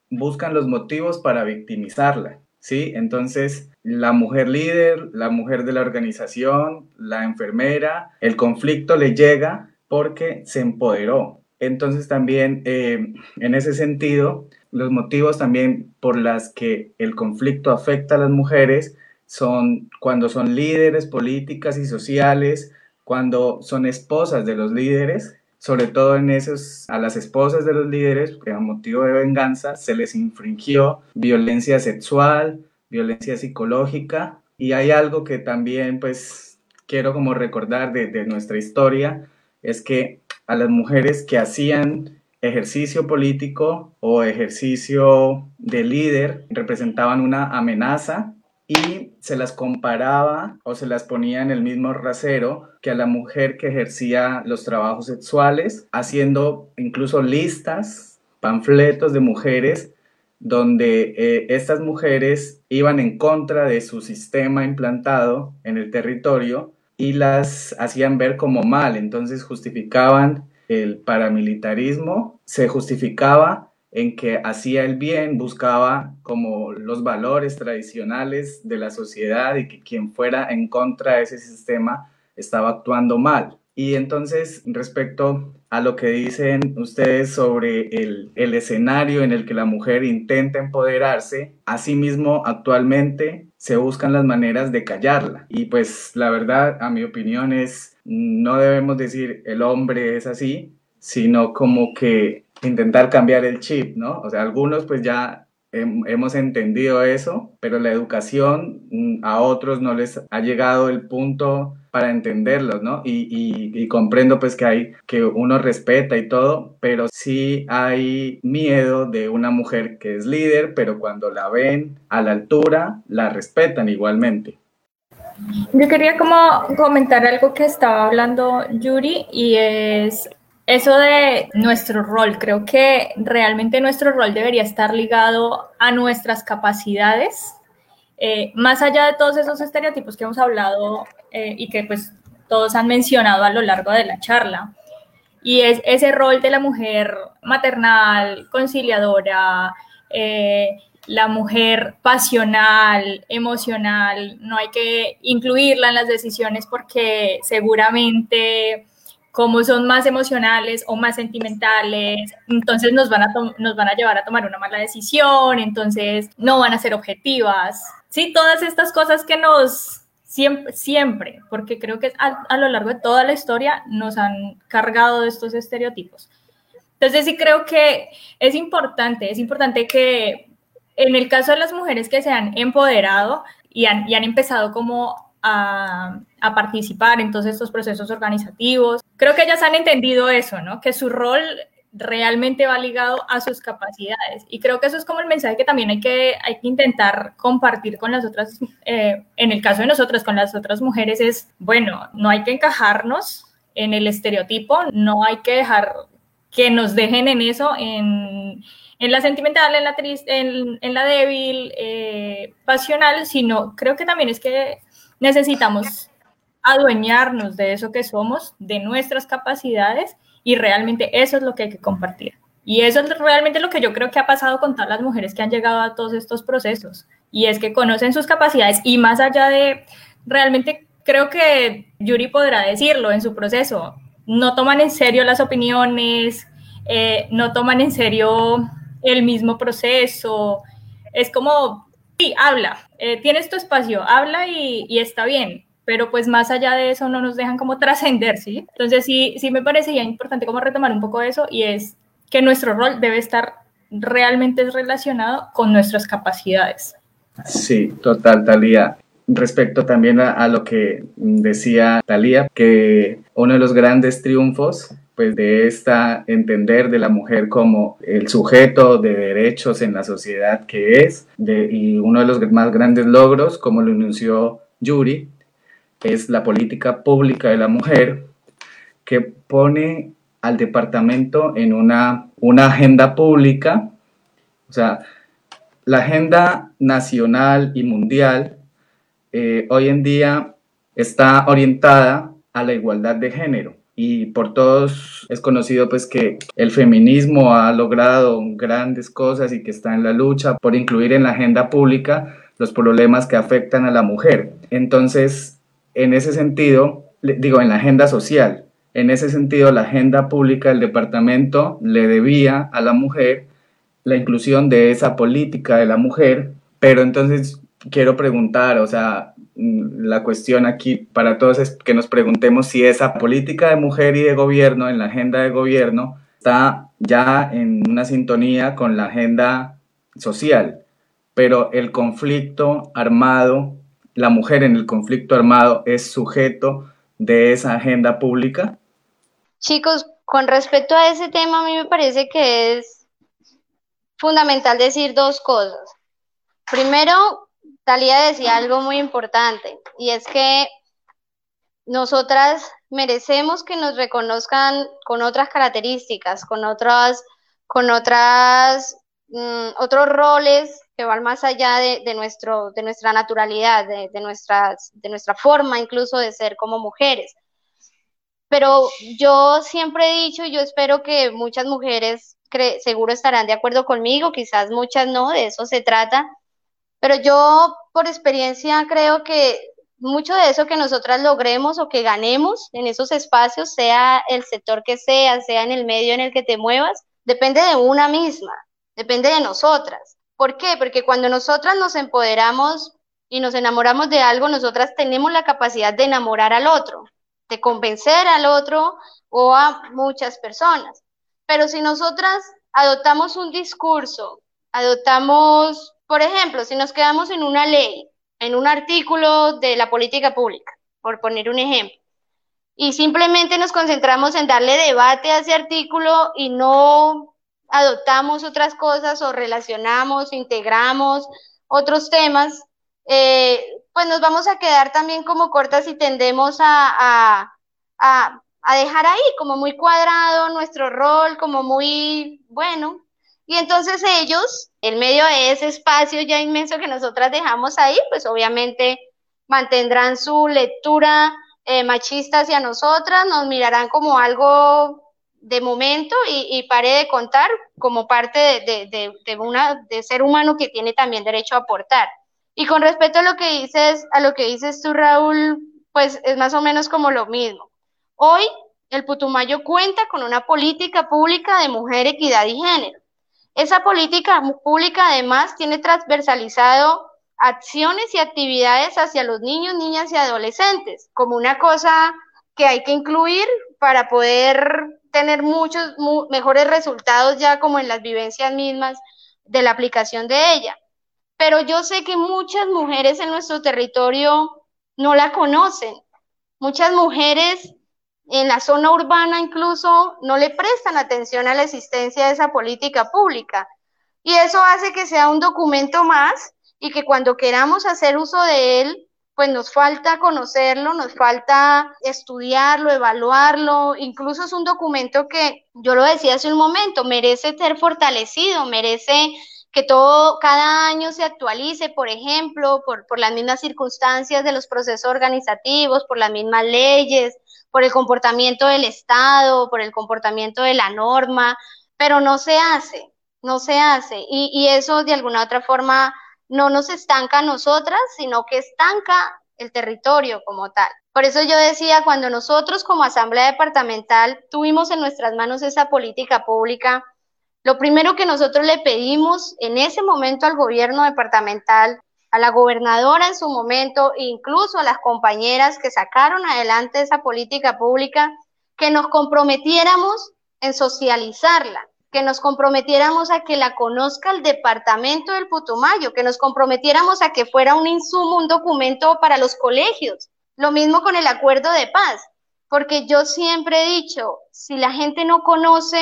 buscan los motivos para victimizarla, ¿sí? Entonces, la mujer líder, la mujer de la organización, la enfermera, el conflicto le llega porque se empoderó. Entonces, también eh, en ese sentido, los motivos también por las que el conflicto afecta a las mujeres son cuando son líderes políticas y sociales, cuando son esposas de los líderes, sobre todo en esos, a las esposas de los líderes, que a motivo de venganza se les infringió violencia sexual, violencia psicológica, y hay algo que también pues quiero como recordar de, de nuestra historia, es que a las mujeres que hacían ejercicio político o ejercicio de líder representaban una amenaza y se las comparaba o se las ponía en el mismo rasero que a la mujer que ejercía los trabajos sexuales, haciendo incluso listas, panfletos de mujeres donde eh, estas mujeres iban en contra de su sistema implantado en el territorio y las hacían ver como mal, entonces justificaban el paramilitarismo, se justificaba en que hacía el bien, buscaba como los valores tradicionales de la sociedad y que quien fuera en contra de ese sistema estaba actuando mal. Y entonces, respecto a lo que dicen ustedes sobre el, el escenario en el que la mujer intenta empoderarse, asimismo actualmente se buscan las maneras de callarla. Y pues la verdad, a mi opinión, es, no debemos decir el hombre es así, sino como que intentar cambiar el chip, ¿no? O sea, algunos pues ya hemos entendido eso, pero la educación mm, a otros no les ha llegado el punto para entenderlo, ¿no? Y, y, comprendo pues que hay, que uno respeta y todo, pero sí hay miedo de una mujer que es líder, pero cuando la ven a la altura, la respetan igualmente. Yo quería como comentar algo que estaba hablando Yuri y es eso de nuestro rol, creo que realmente nuestro rol debería estar ligado a nuestras capacidades, eh, más allá de todos esos estereotipos que hemos hablado eh, y que pues todos han mencionado a lo largo de la charla. Y es ese rol de la mujer maternal, conciliadora, eh, la mujer pasional, emocional, no hay que incluirla en las decisiones porque seguramente como son más emocionales o más sentimentales, entonces nos van a, nos van a llevar a tomar una mala decisión, entonces no van a ser objetivas. Sí, todas estas cosas que nos siempre, siempre porque creo que a, lo largo de toda la historia nos han cargado de estos estereotipos. Entonces sí creo que es importante, es importante que en el caso de las mujeres que se han empoderado y han, y han empezado como a, participar en todos estos procesos organizativos. Creo que ellas han entendido eso, ¿no? Que su rol realmente va ligado a sus capacidades. Y creo que eso es como el mensaje que también hay que, hay que intentar compartir con las otras, eh, en el caso de nosotras, con las otras mujeres, es, bueno, no hay que encajarnos en el estereotipo, no hay que dejar que nos dejen en eso, en, en la sentimental, en la triste, en, en la débil, eh, pasional, sino creo que también es que necesitamos adueñarnos de eso que somos, de nuestras capacidades y realmente eso es lo que hay que compartir. Y eso es realmente lo que yo creo que ha pasado con todas las mujeres que han llegado a todos estos procesos. Y es que conocen sus capacidades y más allá de, realmente creo que Yuri podrá decirlo en su proceso, no toman en serio las opiniones, eh, no toman en serio el mismo proceso. Es como, sí, habla, eh, tienes tu espacio, habla y, está bien, pero pues más allá de eso no nos dejan como trascender, ¿sí? Entonces sí, sí me parecería importante como retomar un poco eso y es que nuestro rol debe estar realmente relacionado con nuestras capacidades. Sí, total, Talía. Respecto también a, lo que decía Talía, que uno de los grandes triunfos pues de esta entender de la mujer como el sujeto de derechos en la sociedad que es, y uno de los más grandes logros, como lo anunció Yuri, es la política pública de la mujer, que pone al departamento en una, una agenda pública, o sea, la agenda nacional y mundial eh, hoy en día está orientada a la igualdad de género y por todos es conocido pues que el feminismo ha logrado grandes cosas y que está en la lucha por incluir en la agenda pública los problemas que afectan a la mujer. Entonces, en ese sentido, digo, en la agenda social, en ese sentido, la agenda pública del departamento le debía a la mujer la inclusión de esa política de la mujer, pero entonces quiero preguntar, o sea, la cuestión aquí para todos es que nos preguntemos si esa política de mujer y de gobierno en la agenda de gobierno está ya en una sintonía con la agenda social, pero el conflicto armado, la mujer en el conflicto armado es sujeto de esa agenda pública? Chicos, con respecto a ese tema, a mí me parece que es fundamental decir dos cosas. Primero, Talía decía algo muy importante, y es que nosotras merecemos que nos reconozcan con otras características, con otras, con otras, mm, otros roles que van más allá de, nuestro, de nuestra naturalidad, de, nuestras, de nuestra forma incluso de ser como mujeres. Pero yo siempre he dicho, y yo espero que muchas mujeres seguro estarán de acuerdo conmigo, quizás muchas no, de eso se trata, pero yo por experiencia creo que mucho de eso que nosotras logremos o que ganemos en esos espacios, sea el sector que sea, sea en el medio en el que te muevas, depende de una misma, depende de nosotras. ¿Por qué? Porque cuando nosotras nos empoderamos y nos enamoramos de algo, nosotras tenemos la capacidad de enamorar al otro de convencer al otro o a muchas personas. Pero si nosotras adoptamos un discurso, adoptamos, por ejemplo, si nos quedamos en una ley, en un artículo de la política pública, por poner un ejemplo, y simplemente nos concentramos en darle debate a ese artículo y no adoptamos otras cosas o relacionamos, integramos otros temas, eh, pues nos vamos a quedar también como cortas y tendemos a, a, a, dejar ahí como muy cuadrado nuestro rol, como muy bueno. Y entonces ellos, en medio de ese espacio ya inmenso que nosotras dejamos ahí, pues obviamente mantendrán su lectura eh, machista hacia nosotras, nos mirarán como algo de momento y, pare de contar como parte de, de, de, una, de ser humano que tiene también derecho a aportar. Y con respecto a lo que dices, a lo que dices tú, Raúl, pues es más o menos como lo mismo. Hoy el Putumayo cuenta con una política pública de mujer, equidad y género. Esa política pública además tiene transversalizado acciones y actividades hacia los niños, niñas y adolescentes, como una cosa que hay que incluir para poder tener muchos mejores resultados ya como en las vivencias mismas de la aplicación de ella pero yo sé que muchas mujeres en nuestro territorio no la conocen. Muchas mujeres en la zona urbana incluso no le prestan atención a la existencia de esa política pública. Y eso hace que sea un documento más y que cuando queramos hacer uso de él, pues nos falta conocerlo, nos falta estudiarlo, evaluarlo, incluso es un documento que, yo lo decía hace un momento, merece ser fortalecido, merece que todo cada año se actualice, por ejemplo, por, por las mismas circunstancias de los procesos organizativos, por las mismas leyes, por el comportamiento del Estado, por el comportamiento de la norma, pero no se hace, no se hace. Y, eso de alguna otra forma no nos estanca a nosotras, sino que estanca el territorio como tal. Por eso yo decía, cuando nosotros como Asamblea Departamental tuvimos en nuestras manos esa política pública, lo primero que nosotros le pedimos en ese momento al gobierno departamental, a la gobernadora en su momento, incluso a las compañeras que sacaron adelante esa política pública, que nos comprometiéramos en socializarla, que nos comprometiéramos a que la conozca el departamento del Putumayo, que nos comprometiéramos a que fuera un insumo, un documento para los colegios. Lo mismo con el acuerdo de paz, porque yo siempre he dicho, si la gente no conoce,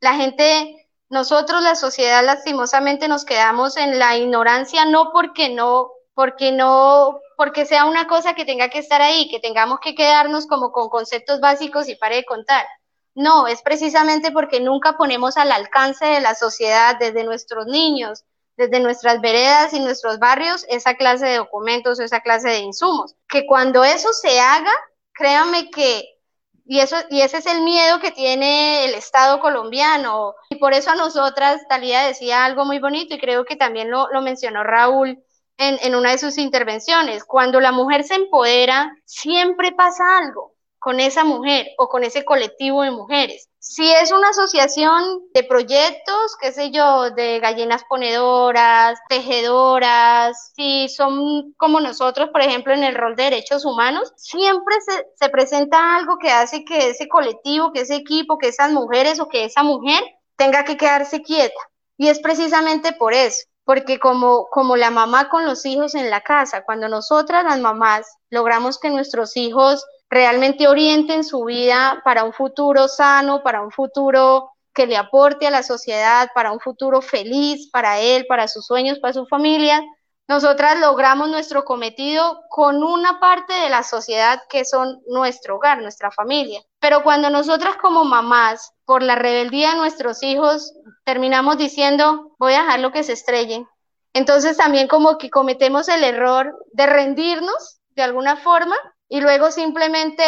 la gente, nosotros la sociedad lastimosamente nos quedamos en la ignorancia, no porque no, porque no, porque sea una cosa que tenga que estar ahí, que tengamos que quedarnos como con conceptos básicos y pare de contar no, es precisamente porque nunca ponemos al alcance de la sociedad, desde nuestros niños, desde nuestras veredas y nuestros barrios, esa clase de documentos, esa clase de insumos. Que cuando eso se haga, créanme que, y, eso, y ese es el miedo que tiene el Estado colombiano, y por eso a nosotras, Talía decía algo muy bonito, y creo que también lo, lo mencionó Raúl, en, en, una de sus intervenciones. Cuando la mujer se empodera, siempre pasa algo con esa mujer o con ese colectivo de mujeres. Si es una asociación de proyectos, qué sé yo, de gallinas ponedoras, tejedoras, si son como nosotros, por ejemplo, en el rol de derechos humanos, siempre se, se presenta algo que hace que ese colectivo, que ese equipo, que esas mujeres o que esa mujer tenga que quedarse quieta. Y es precisamente por eso, porque como, como la mamá con los hijos en la casa, cuando nosotras las mamás logramos que nuestros hijos realmente orienten su vida para un futuro sano, para un futuro que le aporte a la sociedad, para un futuro feliz para él, para sus sueños, para su familia, nosotras logramos nuestro cometido con una parte de la sociedad que son nuestro hogar, nuestra familia. Pero cuando nosotras como mamás, por la rebeldía de nuestros hijos, terminamos diciendo, voy a dejarlo que se estrellen, entonces también como que cometemos el error de rendirnos de alguna forma y luego simplemente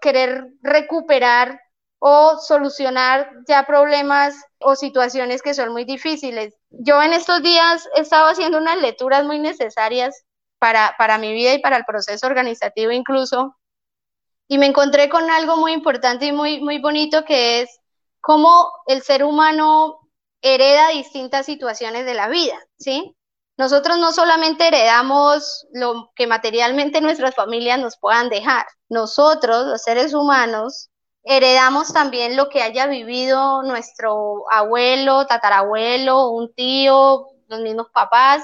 querer recuperar o solucionar ya problemas o situaciones que son muy difíciles. Yo en estos días he estado haciendo unas lecturas muy necesarias para, para mi vida y para el proceso organizativo incluso, y me encontré con algo muy importante y muy, muy bonito que es cómo el ser humano hereda distintas situaciones de la vida, ¿sí? Nosotros no solamente heredamos lo que materialmente nuestras familias nos puedan dejar, nosotros, los seres humanos, heredamos también lo que haya vivido nuestro abuelo, tatarabuelo, un tío, los mismos papás.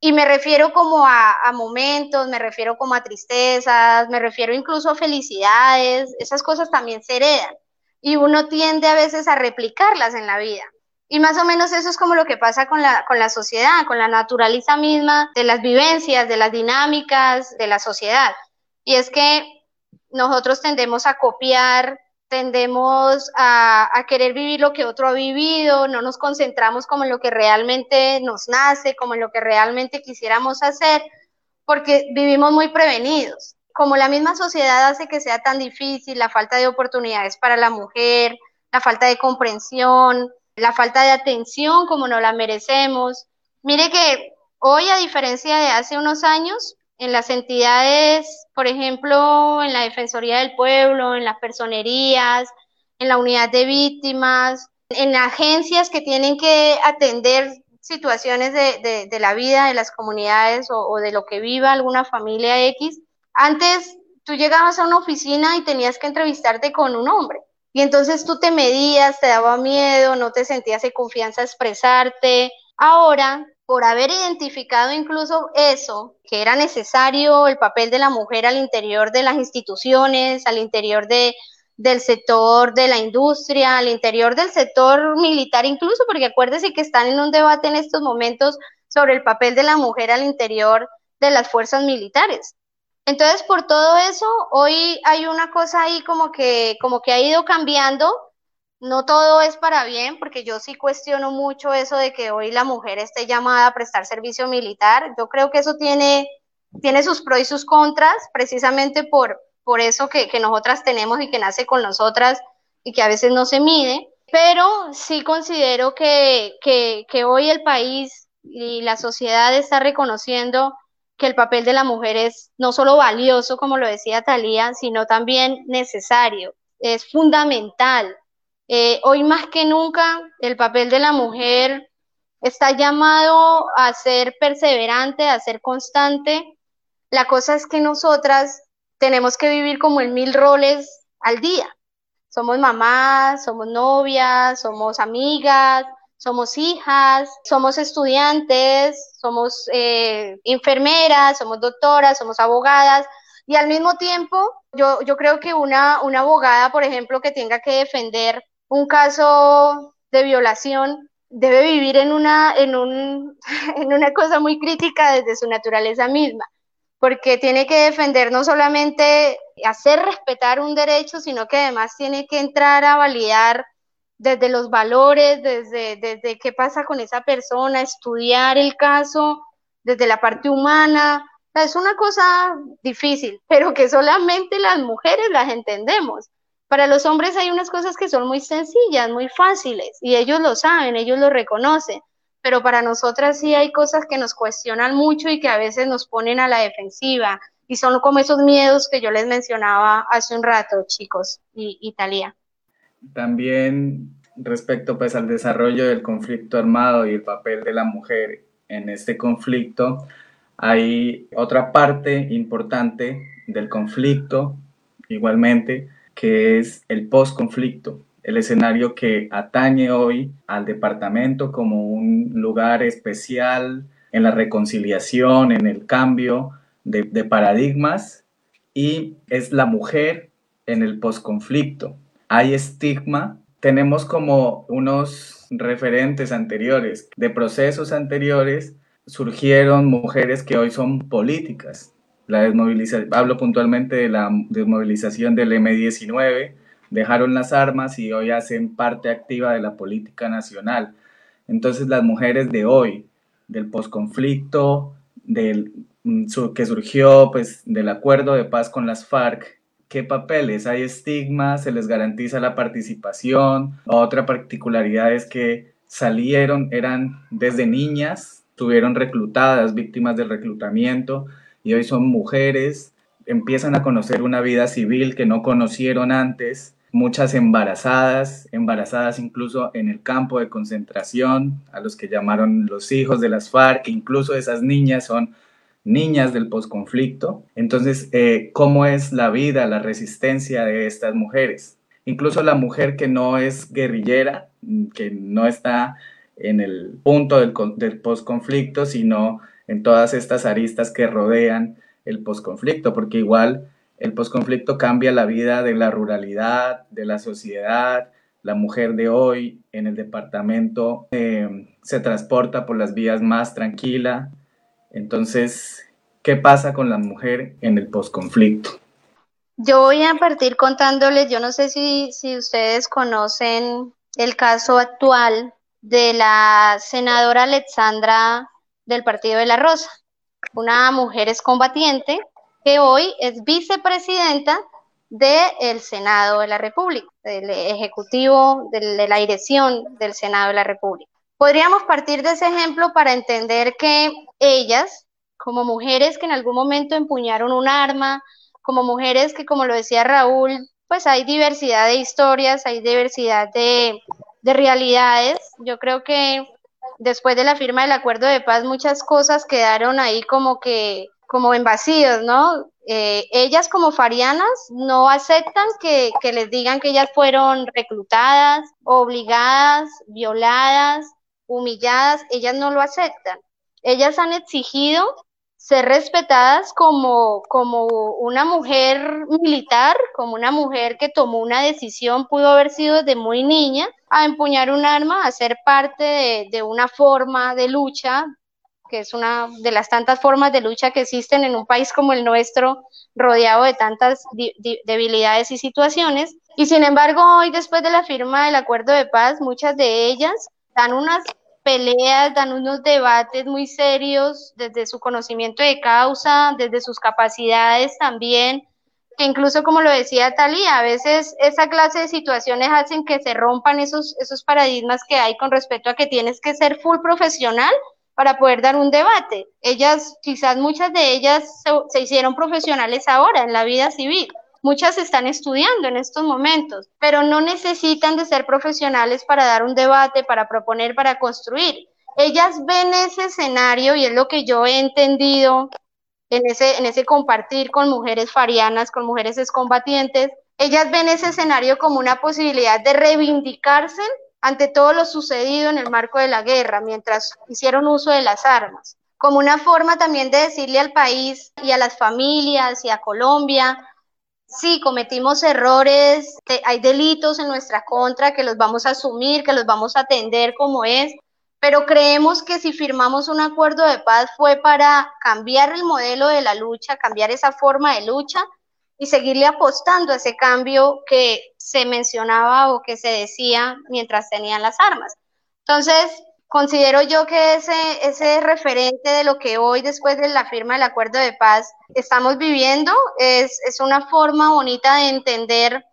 Y me refiero como a, momentos, me refiero como a tristezas, me refiero incluso a felicidades, esas cosas también se heredan. Y uno tiende a veces a replicarlas en la vida. Y más o menos eso es como lo que pasa con la, con la sociedad, con la naturaleza misma de las vivencias, de las dinámicas de la sociedad. Y es que nosotros tendemos a copiar, tendemos a, a, querer vivir lo que otro ha vivido, no nos concentramos como en lo que realmente nos nace, como en lo que realmente quisiéramos hacer, porque vivimos muy prevenidos. Como la misma sociedad hace que sea tan difícil, la falta de oportunidades para la mujer, la falta de comprensión, la falta de atención como no la merecemos. Mire que hoy, a diferencia de hace unos años, en las entidades, por ejemplo, en la Defensoría del Pueblo, en las personerías, en la unidad de víctimas, en agencias que tienen que atender situaciones de, la vida de las comunidades o, o de lo que viva alguna familia X. Antes tú llegabas a una oficina y tenías que entrevistarte con un hombre y entonces tú te medías, te daba miedo, no te sentías en confianza a expresarte. Ahora, por haber identificado incluso eso, que era necesario el papel de la mujer al interior de las instituciones, al interior de, del sector de la industria, al interior del sector militar incluso, porque acuérdese que están en un debate en estos momentos sobre el papel de la mujer al interior de las fuerzas militares. Entonces, por todo eso, hoy hay una cosa ahí como que, como que ha ido cambiando, no todo es para bien, porque yo sí cuestiono mucho eso de que hoy la mujer esté llamada a prestar servicio militar. Yo creo que eso tiene, tiene sus pros y sus contras, precisamente por, por eso que, que nosotras tenemos y que nace con nosotras y que a veces no se mide. Pero sí considero que, que, que hoy el país y la sociedad está reconociendo que el papel de la mujer es no solo valioso, como lo decía Talía, sino también necesario, es fundamental eh, hoy más que nunca el papel de la mujer está llamado a ser perseverante, a ser constante. La cosa es que nosotras tenemos que vivir como en mil roles al día. Somos mamás, somos novias, somos amigas, somos hijas, somos estudiantes, somos eh, enfermeras, somos doctoras, somos abogadas. Y al mismo tiempo, yo, yo creo que una, una abogada, por ejemplo, que tenga que defender un caso de violación debe vivir en una, en, un, en una cosa muy crítica desde su naturaleza misma, porque tiene que defender no solamente hacer respetar un derecho, sino que además tiene que entrar a validar desde los valores, desde, desde qué pasa con esa persona, estudiar el caso desde la parte humana. Es una cosa difícil, pero que solamente las mujeres las entendemos. Para los hombres hay unas cosas que son muy sencillas, muy fáciles, y ellos lo saben, ellos lo reconocen, pero para nosotras sí hay cosas que nos cuestionan mucho y que a veces nos ponen a la defensiva, y son como esos miedos que yo les mencionaba hace un rato, chicos, y, Italia. También respecto pues al desarrollo del conflicto armado y el papel de la mujer en este conflicto, hay otra parte importante del conflicto, igualmente, que es el post-conflicto, el escenario que atañe hoy al departamento como un lugar especial en la reconciliación, en el cambio de, paradigmas, y es la mujer en el post-conflicto. Hay estigma, tenemos como unos referentes anteriores, de procesos anteriores, surgieron mujeres que hoy son políticas, la desmovilización, hablo puntualmente de la desmovilización del M19, dejaron las armas y hoy hacen parte activa de la política nacional. Entonces las mujeres de hoy, del posconflicto, del mm, que surgió pues del acuerdo de paz con las FARC, ¿qué papeles? Hay estigmas, se les garantiza la participación. Otra particularidad es que salieron, eran desde niñas, estuvieron reclutadas, víctimas del reclutamiento, y hoy son mujeres, empiezan a conocer una vida civil que no conocieron antes, muchas embarazadas, embarazadas incluso en el campo de concentración, a los que llamaron los hijos de las FARC, incluso esas niñas son niñas del posconflicto. Entonces, eh, ¿cómo es la vida, la resistencia de estas mujeres? Incluso la mujer que no es guerrillera, que no está en el punto del, del posconflicto, sino en todas estas aristas que rodean el posconflicto, porque igual el posconflicto cambia la vida de la ruralidad, de la sociedad, la mujer de hoy en el departamento eh, se transporta por las vías más tranquila. Entonces, ¿qué pasa con la mujer en el posconflicto? Yo voy a partir contándoles, yo no sé si, si ustedes conocen el caso actual de la senadora Alexandra del Partido de la Rosa, una mujer combatiente que hoy es vicepresidenta del Senado de la República, del Ejecutivo, de la dirección del Senado de la República. Podríamos partir de ese ejemplo para entender que ellas, como mujeres que en algún momento empuñaron un arma, como mujeres que, como lo decía Raúl, pues hay diversidad de historias, hay diversidad de, de realidades. Yo creo que después de la firma del acuerdo de paz muchas cosas quedaron ahí como que como en vacíos, ¿no? Eh, ellas como farianas no aceptan que, que les digan que ellas fueron reclutadas, obligadas, violadas, humilladas, ellas no lo aceptan. Ellas han exigido ser respetadas como, como una mujer militar, como una mujer que tomó una decisión, pudo haber sido desde muy niña, a empuñar un arma, a ser parte de, una forma de lucha, que es una de las tantas formas de lucha que existen en un país como el nuestro, rodeado de tantas debilidades y situaciones. Y sin embargo, hoy después de la firma del acuerdo de paz, muchas de ellas dan unas peleas, dan unos debates muy serios desde su conocimiento de causa, desde sus capacidades también, que incluso como lo decía Talía, a veces esa clase de situaciones hacen que se rompan esos, esos paradigmas que hay con respecto a que tienes que ser full profesional para poder dar un debate. Ellas, quizás muchas de ellas se, se hicieron profesionales ahora en la vida civil. Muchas están estudiando en estos momentos, pero no necesitan de ser profesionales para dar un debate, para proponer, para construir. Ellas ven ese escenario y es lo que yo he entendido en ese, en ese compartir con mujeres farianas, con mujeres excombatientes. Ellas ven ese escenario como una posibilidad de reivindicarse ante todo lo sucedido en el marco de la guerra, mientras hicieron uso de las armas, como una forma también de decirle al país y a las familias y a Colombia, sí, cometimos errores, hay delitos en nuestra contra que los vamos a asumir, que los vamos a atender como es, pero creemos que si firmamos un acuerdo de paz fue para cambiar el modelo de la lucha, cambiar esa forma de lucha y seguirle apostando a ese cambio que se mencionaba o que se decía mientras tenían las armas. Entonces, considero yo que ese, ese referente de lo que hoy, después de la firma del acuerdo de paz, estamos viviendo es, es una forma bonita de entender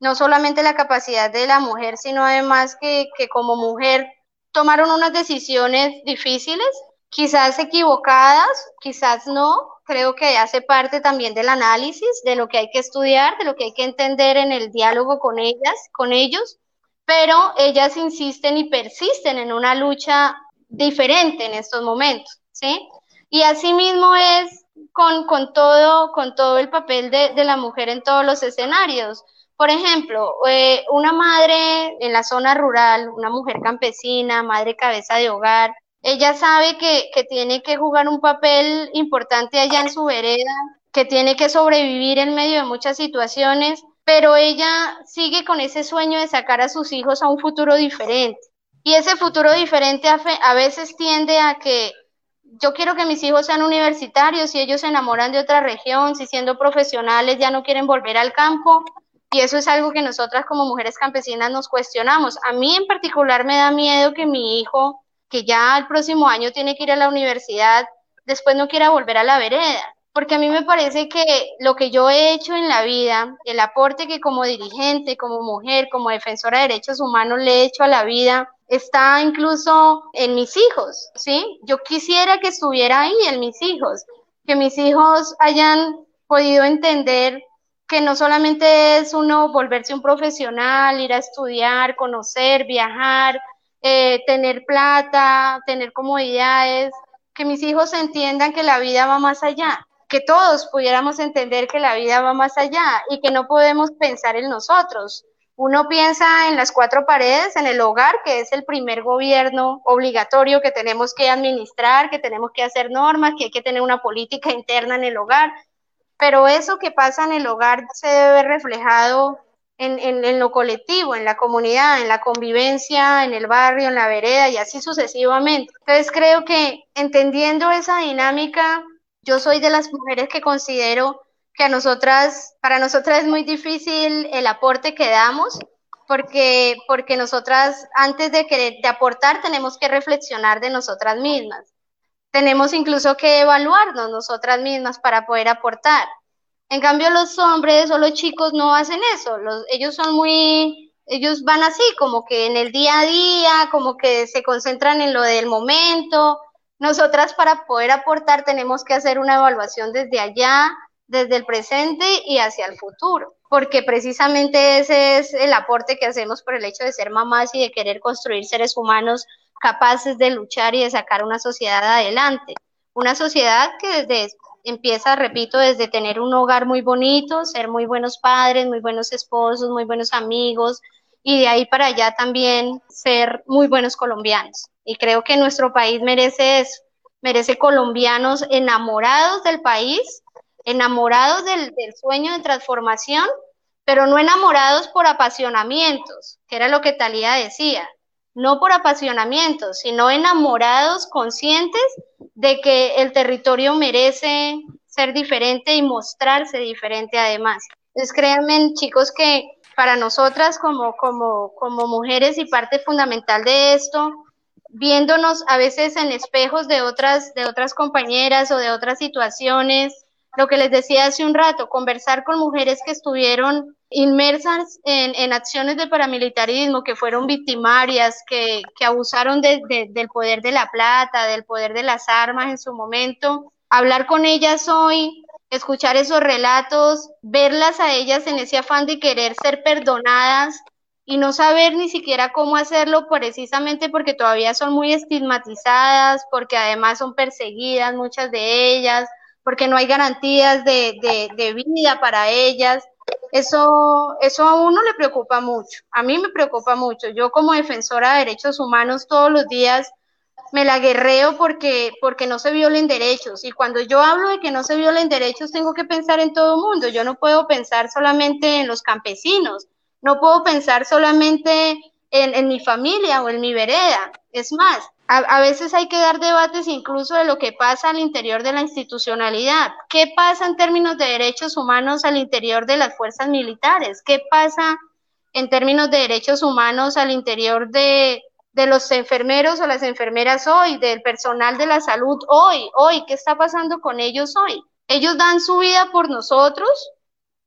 no solamente la capacidad de la mujer, sino además que, que como mujer tomaron unas decisiones difíciles, quizás equivocadas, quizás no. Creo que hace parte también del análisis de lo que hay que estudiar, de lo que hay que entender en el diálogo con ellas, con ellos pero ellas insisten y persisten en una lucha diferente en estos momentos, ¿sí? Y asimismo es con, con, todo, con todo el papel de, de, la mujer en todos los escenarios. Por ejemplo, eh, una madre en la zona rural, una mujer campesina, madre cabeza de hogar, ella sabe que, que tiene que jugar un papel importante allá en su vereda, que tiene que sobrevivir en medio de muchas situaciones pero ella sigue con ese sueño de sacar a sus hijos a un futuro diferente. Y ese futuro diferente a, veces tiende a que yo quiero que mis hijos sean universitarios y ellos se enamoran de otra región, si siendo profesionales ya no quieren volver al campo. Y eso es algo que nosotras como mujeres campesinas nos cuestionamos. A mí en particular me da miedo que mi hijo, que ya el próximo año tiene que ir a la universidad, después no quiera volver a la vereda porque a mí me parece que lo que yo he hecho en la vida, el aporte que como dirigente, como mujer, como defensora de derechos humanos le he hecho a la vida, está incluso en mis hijos, ¿sí? Yo quisiera que estuviera ahí en mis hijos, que mis hijos hayan podido entender que no solamente es uno volverse un profesional, ir a estudiar, conocer, viajar, eh, tener plata, tener comodidades, que mis hijos entiendan que la vida va más allá, que todos pudiéramos entender que la vida va más allá y que no podemos pensar en nosotros. Uno piensa en las cuatro paredes, en el hogar, que es el primer gobierno obligatorio que tenemos que administrar, que tenemos que hacer normas, que hay que tener una política interna en el hogar. Pero eso que pasa en el hogar se debe reflejado en, en, lo colectivo, en la comunidad, en la convivencia, en el barrio, en la vereda y así sucesivamente. Entonces creo que entendiendo esa dinámica yo soy de las mujeres que considero que a nosotras, para nosotras es muy difícil el aporte que damos, porque, porque nosotras antes de, querer, de aportar tenemos que reflexionar de nosotras mismas. Tenemos incluso que evaluarnos nosotras mismas para poder aportar. En cambio, los hombres o los chicos no hacen eso. Los, ellos son muy, ellos van así, como que en el día a día, como que se concentran en lo del momento, nosotras para poder aportar tenemos que hacer una evaluación desde allá, desde el presente y hacia el futuro, porque precisamente ese es el aporte que hacemos por el hecho de ser mamás y de querer construir seres humanos capaces de luchar y de sacar una sociedad adelante. Una sociedad que desde empieza, repito, desde tener un hogar muy bonito, ser muy buenos padres, muy buenos esposos, muy buenos amigos, y de ahí para allá también ser muy buenos colombianos. Y creo que nuestro país merece eso, merece colombianos enamorados del país, enamorados del, del sueño de transformación, pero no enamorados por apasionamientos, que era lo que Talía decía, no por apasionamientos, sino enamorados, conscientes de que el territorio merece ser diferente y mostrarse diferente además. Entonces créanme, chicos, que para nosotras como, como, como mujeres y parte fundamental de esto, viéndonos a veces en espejos de otras, de otras compañeras o de otras situaciones, lo que les decía hace un rato, conversar con mujeres que estuvieron inmersas en, en acciones de paramilitarismo, que fueron victimarias, que, que abusaron de, del poder de la plata, del poder de las armas en su momento. Hablar con ellas hoy, escuchar esos relatos, verlas a ellas en ese afán de querer ser perdonadas y no saber ni siquiera cómo hacerlo precisamente porque todavía son muy estigmatizadas, porque además son perseguidas muchas de ellas, porque no hay garantías de, de, vida para ellas. Eso, eso a uno le preocupa mucho, a mí me preocupa mucho. Yo como defensora de derechos humanos todos los días me la guerreo porque, porque no se violen derechos. Y cuando yo hablo de que no se violen derechos, tengo que pensar en todo el mundo. Yo no puedo pensar solamente en los campesinos, no puedo pensar solamente en, en mi familia o en mi vereda. Es más, a, veces hay que dar debates incluso de lo que pasa al interior de la institucionalidad. ¿Qué pasa en términos de derechos humanos al interior de las fuerzas militares? ¿Qué pasa en términos de derechos humanos al interior de, de los enfermeros o las enfermeras hoy, del personal de la salud hoy? Hoy, ¿qué está pasando con ellos hoy? Ellos dan su vida por nosotros,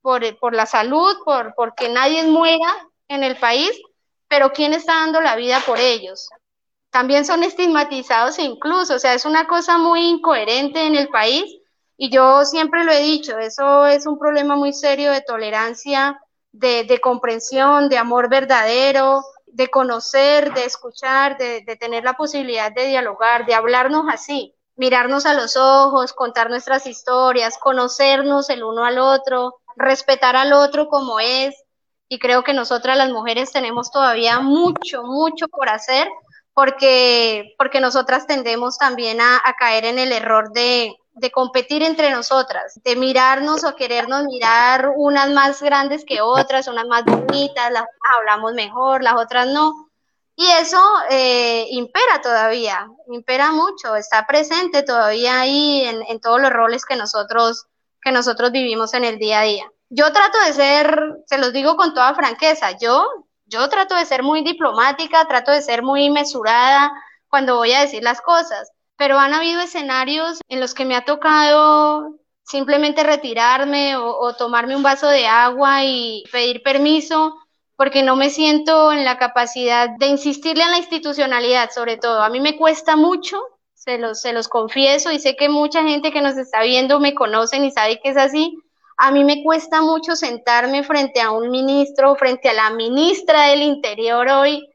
por, por la salud, por porque nadie muera en el país, pero ¿quién está dando la vida por ellos? también son estigmatizados incluso, o sea, es una cosa muy incoherente en el país y yo siempre lo he dicho, eso es un problema muy serio de tolerancia, de, de comprensión, de amor verdadero, de conocer, de escuchar, de, tener la posibilidad de dialogar, de hablarnos así, mirarnos a los ojos, contar nuestras historias, conocernos el uno al otro, respetar al otro como es. Y creo que nosotras las mujeres tenemos todavía mucho, mucho por hacer porque, porque nosotras tendemos también a, caer en el error de, de competir entre nosotras, de mirarnos o querernos mirar unas más grandes que otras, unas más bonitas, las hablamos mejor, las otras no. Y eso eh, impera todavía, impera mucho, está presente todavía ahí en, en, todos los roles que nosotros, que nosotros vivimos en el día a día. Yo trato de ser, se los digo con toda franqueza, yo yo trato de ser muy diplomática, trato de ser muy mesurada cuando voy a decir las cosas, pero han habido escenarios en los que me ha tocado simplemente retirarme o, tomarme un vaso de agua y pedir permiso porque no me siento en la capacidad de insistirle a la institucionalidad, sobre todo. A mí me cuesta mucho, se los, se los confieso, y sé que mucha gente que nos está viendo me conocen y sabe que es así, a mí me cuesta mucho sentarme frente a un ministro, frente a la ministra del Interior hoy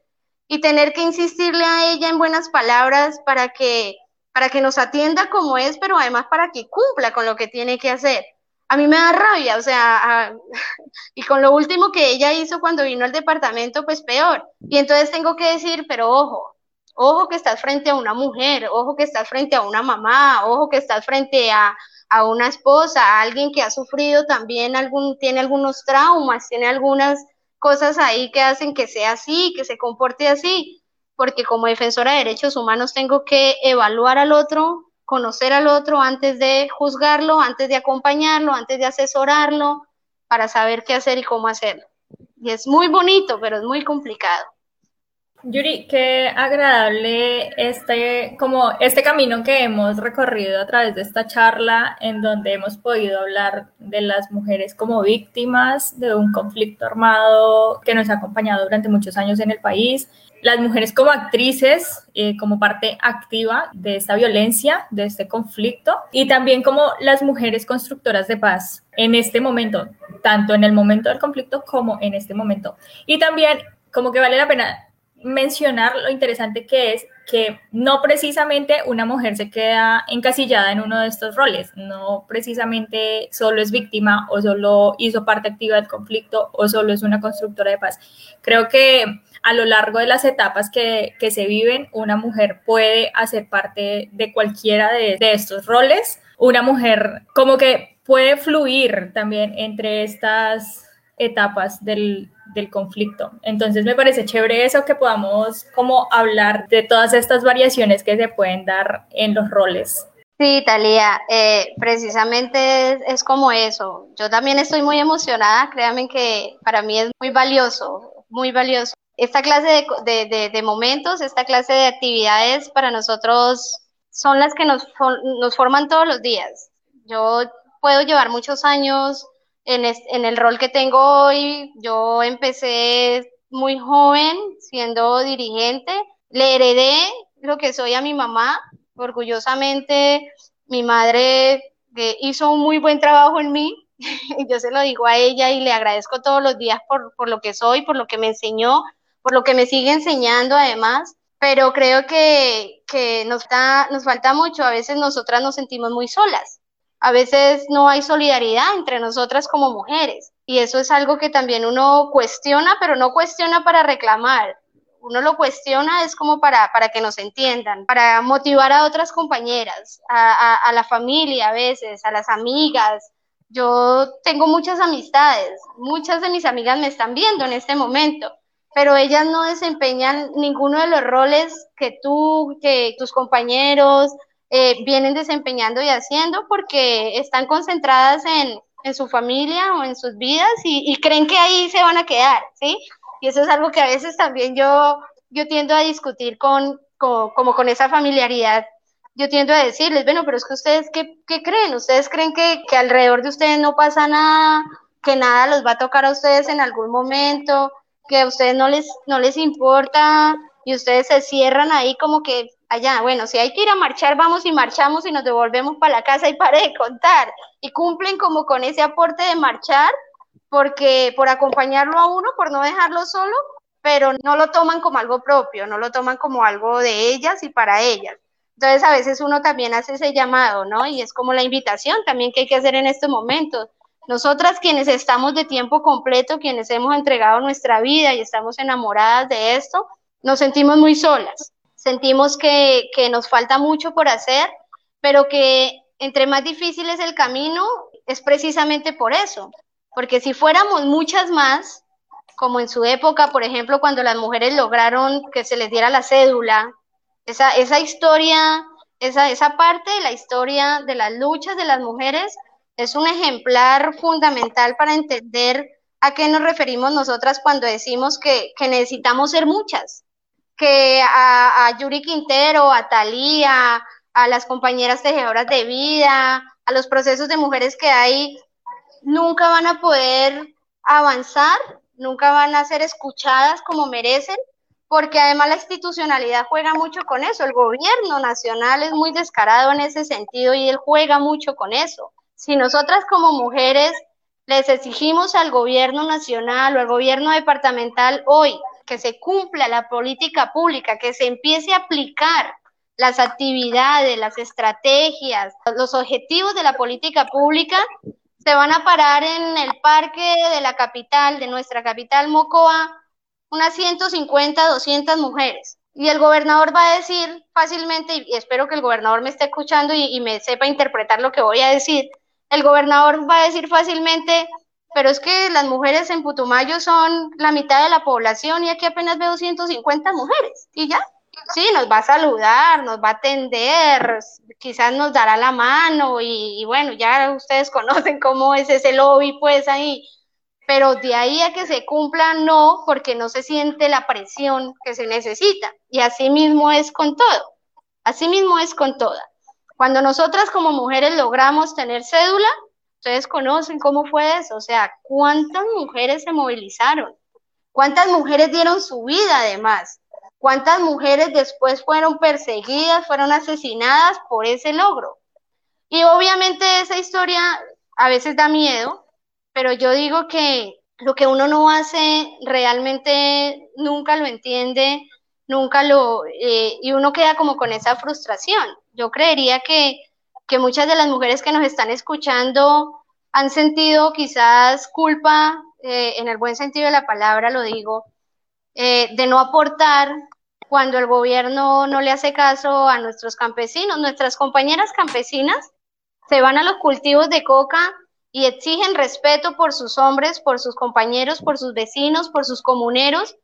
y tener que insistirle a ella en buenas palabras para que para que nos atienda como es, pero además para que cumpla con lo que tiene que hacer. A mí me da rabia, o sea, y con lo último que ella hizo cuando vino al departamento, pues peor. Y entonces tengo que decir, pero ojo, ojo que estás frente a una mujer, ojo que estás frente a una mamá, ojo que estás frente a, a una esposa, a alguien que ha sufrido también algún, tiene algunos traumas, tiene algunas cosas ahí que hacen que sea así, que se comporte así, porque como defensora de derechos humanos tengo que evaluar al otro, conocer al otro antes de juzgarlo, antes de acompañarlo, antes de asesorarlo, para saber qué hacer y cómo hacerlo. Y es muy bonito, pero es muy complicado. Yuri, qué agradable este, como este camino que hemos recorrido a través de esta charla en donde hemos podido hablar de las mujeres como víctimas de un conflicto armado que nos ha acompañado durante muchos años en el país, las mujeres como actrices, eh, como parte activa de esta violencia, de este conflicto, y también como las mujeres constructoras de paz en este momento, tanto en el momento del conflicto como en este momento. Y también como que vale la pena mencionar lo interesante que es que no precisamente una mujer se queda encasillada en uno de estos roles, no precisamente solo es víctima o solo hizo parte activa del conflicto o solo es una constructora de paz. Creo que a lo largo de las etapas que, se viven, una mujer puede hacer parte de cualquiera de, de estos roles. Una mujer como que puede fluir también entre estas etapas del, del conflicto. Entonces me parece chévere eso que podamos como hablar de todas estas variaciones que se pueden dar en los roles. Sí, Talía, eh, precisamente es, como eso. Yo también estoy muy emocionada, créanme que para mí es muy valioso, muy valioso. Esta clase de, de, momentos, esta clase de actividades para nosotros son las que nos, nos forman todos los días. Yo puedo llevar muchos años en, en el rol que tengo hoy. Yo empecé muy joven siendo dirigente, le heredé lo que soy a mi mamá orgullosamente mi madre eh, hizo un muy buen trabajo en mí. Yo se lo digo a ella y le agradezco todos los días por, por lo que soy, por lo que me enseñó, por lo que me sigue enseñando además. Pero creo que, que nos, da, nos falta mucho. A veces nosotras nos sentimos muy solas. A veces no hay solidaridad entre nosotras como mujeres. Y eso es algo que también uno cuestiona, pero no cuestiona para reclamar, uno lo cuestiona es como para, para que nos entiendan, para motivar a otras compañeras, a, a, la familia a veces, a las amigas. Yo tengo muchas amistades, muchas de mis amigas me están viendo en este momento, pero ellas no desempeñan ninguno de los roles que tú, que tus compañeros eh, vienen desempeñando y haciendo porque están concentradas en, en su familia o en sus vidas y, y creen que ahí se van a quedar, ¿sí? Y eso es algo que a veces también yo, yo tiendo a discutir con, como con esa familiaridad. Yo tiendo a decirles, bueno, pero es que ustedes, ¿qué, qué creen? ¿Ustedes creen que, que alrededor de ustedes no pasa nada? ¿Que nada los va a tocar a ustedes en algún momento? ¿Que a ustedes no les, no les importa? Y ustedes se cierran ahí como que allá, bueno, si hay que ir a marchar, vamos y marchamos y nos devolvemos para la casa y pare de contar. Y cumplen como con ese aporte de marchar, porque por acompañarlo a uno, por no dejarlo solo, pero no lo toman como algo propio, no lo toman como algo de ellas y para ellas. Entonces a veces uno también hace ese llamado, ¿no? Y es como la invitación también que hay que hacer en estos momentos. Nosotras quienes estamos de tiempo completo, quienes hemos entregado nuestra vida y estamos enamoradas de esto, nos sentimos muy solas. Sentimos que, que nos falta mucho por hacer, pero que entre más difícil es el camino, es precisamente por eso, porque si fuéramos muchas más, como en su época, por ejemplo, cuando las mujeres lograron que se les diera la cédula, esa, esa historia, esa, esa parte de la historia de las luchas de las mujeres es un ejemplar fundamental para entender a qué nos referimos nosotras cuando decimos que, que necesitamos ser muchas, que a, Yuri Quintero, a Talía, a las compañeras tejedoras de vida, a los procesos de mujeres que hay nunca van a poder avanzar, nunca van a ser escuchadas como merecen, porque además la institucionalidad juega mucho con eso. El gobierno nacional es muy descarado en ese sentido y él juega mucho con eso. Si nosotras como mujeres les exigimos al gobierno nacional o al gobierno departamental hoy que se cumpla la política pública, que se empiece a aplicar las actividades, las estrategias, los objetivos de la política pública, se van a parar en el parque de la capital, de nuestra capital, Mocoa, unas 150, 200 mujeres. Y el gobernador va a decir fácilmente, y espero que el gobernador me esté escuchando y, me sepa interpretar lo que voy a decir, el gobernador va a decir fácilmente, pero es que las mujeres en Putumayo son la mitad de la población y aquí apenas veo 150 mujeres. Y ya, Sí, nos va a saludar, nos va a atender, quizás nos dará la mano y, bueno, ya ustedes conocen cómo es ese lobby pues ahí, pero de ahí a que se cumpla no, porque no se siente la presión que se necesita y así mismo es con todo, así mismo es con toda. Cuando nosotras como mujeres logramos tener cédula, ustedes conocen cómo fue eso, o sea, cuántas mujeres se movilizaron, cuántas mujeres dieron su vida además ¿Cuántas mujeres después fueron perseguidas, fueron asesinadas por ese logro? Y obviamente esa historia a veces da miedo, pero yo digo que lo que uno no hace realmente nunca lo entiende, nunca lo, eh, y uno queda como con esa frustración. Yo creería que, que muchas de las mujeres que nos están escuchando han sentido quizás culpa, eh, en el buen sentido de la palabra lo digo, eh, de no aportar cuando el gobierno no le hace caso a nuestros campesinos. Nuestras compañeras campesinas se van a los cultivos de coca y exigen respeto por sus hombres, por sus compañeros, por sus vecinos, por sus comuneros,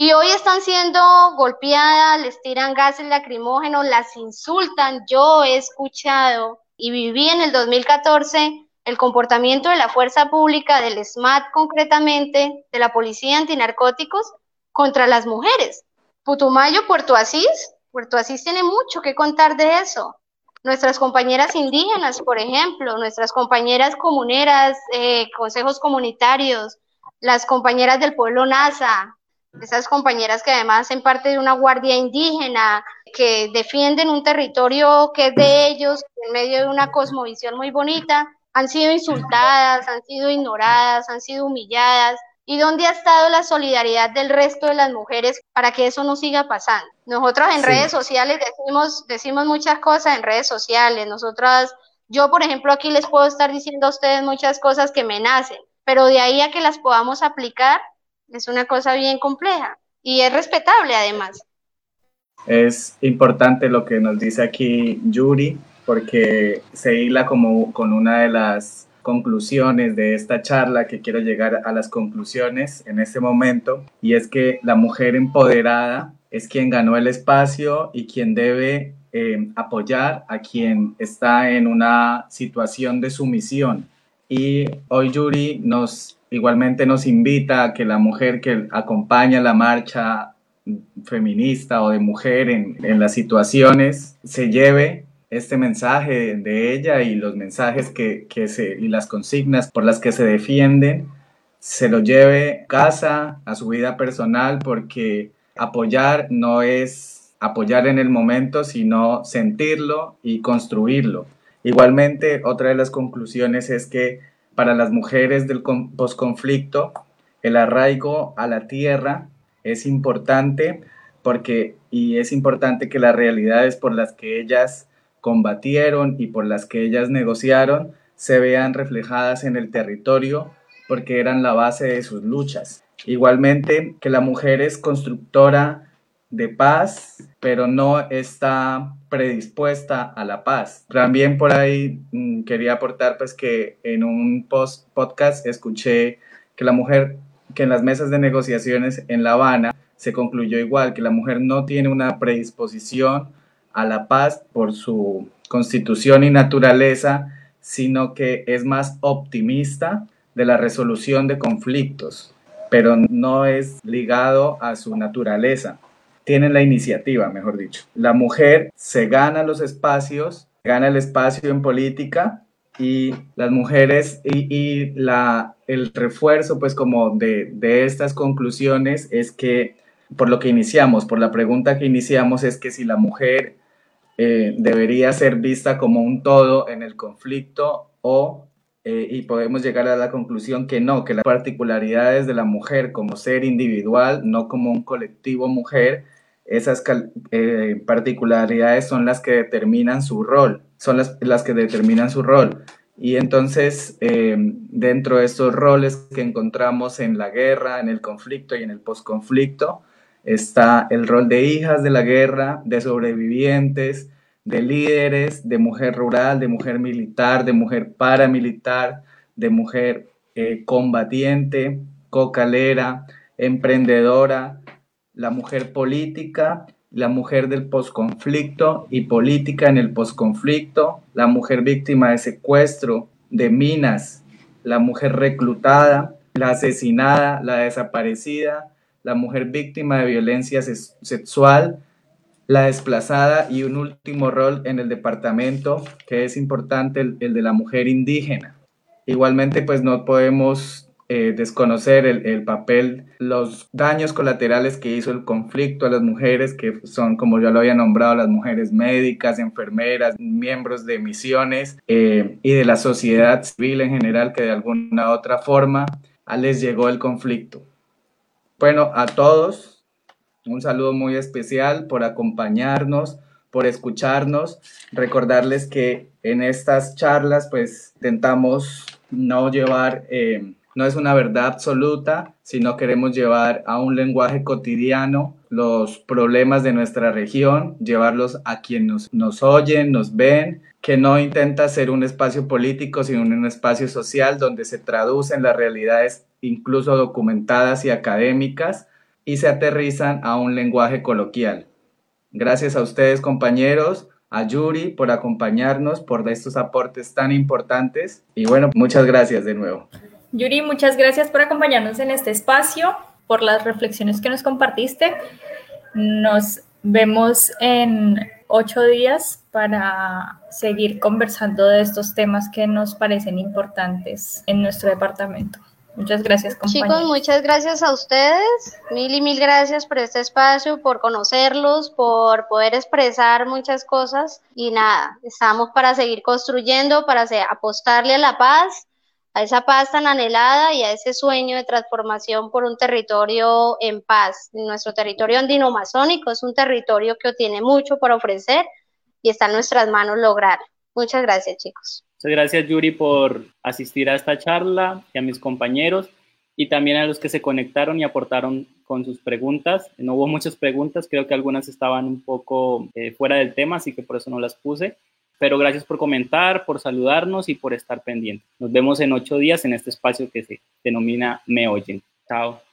Y hoy están siendo golpeadas, les tiran gases lacrimógenos, las insultan. Yo he escuchado y viví en el 2014 el comportamiento de la fuerza pública, del SMAT concretamente, de la Policía Antinarcóticos, contra las mujeres. Putumayo, Puerto Asís, Puerto Asís tiene mucho que contar de eso. Nuestras compañeras indígenas, por ejemplo, nuestras compañeras comuneras, eh, consejos comunitarios, las compañeras del pueblo NASA, esas compañeras que además hacen parte de una guardia indígena, que defienden un territorio que es de ellos, en medio de una cosmovisión muy bonita, han sido insultadas, han sido ignoradas, han sido humilladas. ¿Y dónde ha estado la solidaridad del resto de las mujeres para que eso no siga pasando? Nosotros en redes sociales decimos, decimos muchas cosas en redes sociales. Nosotras, yo por ejemplo aquí les puedo estar diciendo a ustedes muchas cosas que me nacen, pero de ahí a que las podamos aplicar es una cosa bien compleja y es respetable además. Es importante lo que nos dice aquí Yuri, porque se hila como con una de las conclusiones de esta charla que quiero llegar a las conclusiones en este momento y es que la mujer empoderada es quien ganó el espacio y quien debe eh, apoyar a quien está en una situación de sumisión. Y hoy Yuri nos igualmente nos invita a que la mujer que acompaña la marcha feminista o de mujer en, en las situaciones se lleve este mensaje de ella y los mensajes que, que se, y las consignas por las que se defienden se lo lleve a casa, a su vida personal, porque apoyar no es apoyar en el momento, sino sentirlo y construirlo. Igualmente, otra de las conclusiones es que para las mujeres del posconflicto, el arraigo a la tierra es importante porque, y es importante que las realidades por las que ellas combatieron y por las que ellas negociaron se vean reflejadas en el territorio porque eran la base de sus luchas. Igualmente que la mujer es constructora de paz, pero no está predispuesta a la paz. También por ahí mm, quería aportar pues que en un post podcast escuché que la mujer, que en las mesas de negociaciones en La Habana se concluyó igual, que la mujer no tiene una predisposición a la paz por su constitución y naturaleza, sino que es más optimista de la resolución de conflictos, pero no es ligado a su naturaleza. Tiene la iniciativa, mejor dicho. La mujer se gana los espacios, gana el espacio en política y las mujeres y, la, el refuerzo pues como de, de estas conclusiones es que por lo que iniciamos, por la pregunta que iniciamos es que si la mujer eh, debería ser vista como un todo en el conflicto o, eh, y podemos llegar a la conclusión que no, que las particularidades de la mujer como ser individual, no como un colectivo mujer, esas eh, particularidades son las que determinan su rol, son las, las que determinan su rol. Y entonces, dentro de estos roles que encontramos en la guerra, en el conflicto y en el posconflicto, está el rol de hijas de la guerra, de sobrevivientes, de líderes, de mujer rural, de mujer militar, de mujer paramilitar, de mujer eh, combatiente, cocalera, emprendedora, la mujer política, la mujer del posconflicto y política en el posconflicto, la mujer víctima de secuestro, de minas, la mujer reclutada, la asesinada, la desaparecida, la mujer víctima de violencia sexual, la desplazada y un último rol en el departamento que es importante, el, de la mujer indígena. Igualmente, pues no podemos eh, desconocer el, el, papel, los daños colaterales que hizo el conflicto a las mujeres, que son, como yo lo había nombrado, las mujeres médicas, enfermeras, miembros de misiones eh, y de la sociedad civil en general, que de alguna u otra forma les llegó el conflicto. Bueno, a todos, un saludo muy especial por acompañarnos, por escucharnos. Recordarles que en estas charlas, pues, intentamos no llevar, eh, no es una verdad absoluta, sino queremos llevar a un lenguaje cotidiano los problemas de nuestra región, llevarlos a quienes nos, oyen, nos ven, que no intenta ser un espacio político, sino un espacio social donde se traducen las realidades incluso documentadas y académicas, y se aterrizan a un lenguaje coloquial. Gracias a ustedes compañeros, a Yuri por acompañarnos, por estos aportes tan importantes y bueno, muchas gracias de nuevo. Yuri, muchas gracias por acompañarnos en este espacio, por las reflexiones que nos compartiste. Nos vemos en ocho días para seguir conversando de estos temas que nos parecen importantes en nuestro departamento. Muchas gracias, compañeros. Chicos, muchas gracias a ustedes. Mil y mil gracias por este espacio, por conocerlos, por poder expresar muchas cosas. Y nada, estamos para seguir construyendo, para apostarle a la paz, a esa paz tan anhelada y a ese sueño de transformación por un territorio en paz. Nuestro territorio andino-masónico es un territorio que tiene mucho para ofrecer y está en nuestras manos lograr. Muchas gracias, chicos. Muchas gracias, Yuri, por asistir a esta charla y a mis compañeros y también a los que se conectaron y aportaron con sus preguntas. No hubo muchas preguntas, creo que algunas estaban un poco eh, fuera del tema, así que por eso no las puse. Pero gracias por comentar, por saludarnos y por estar pendiente. Nos vemos en ocho días en este espacio que se denomina Me Oyen. Chao.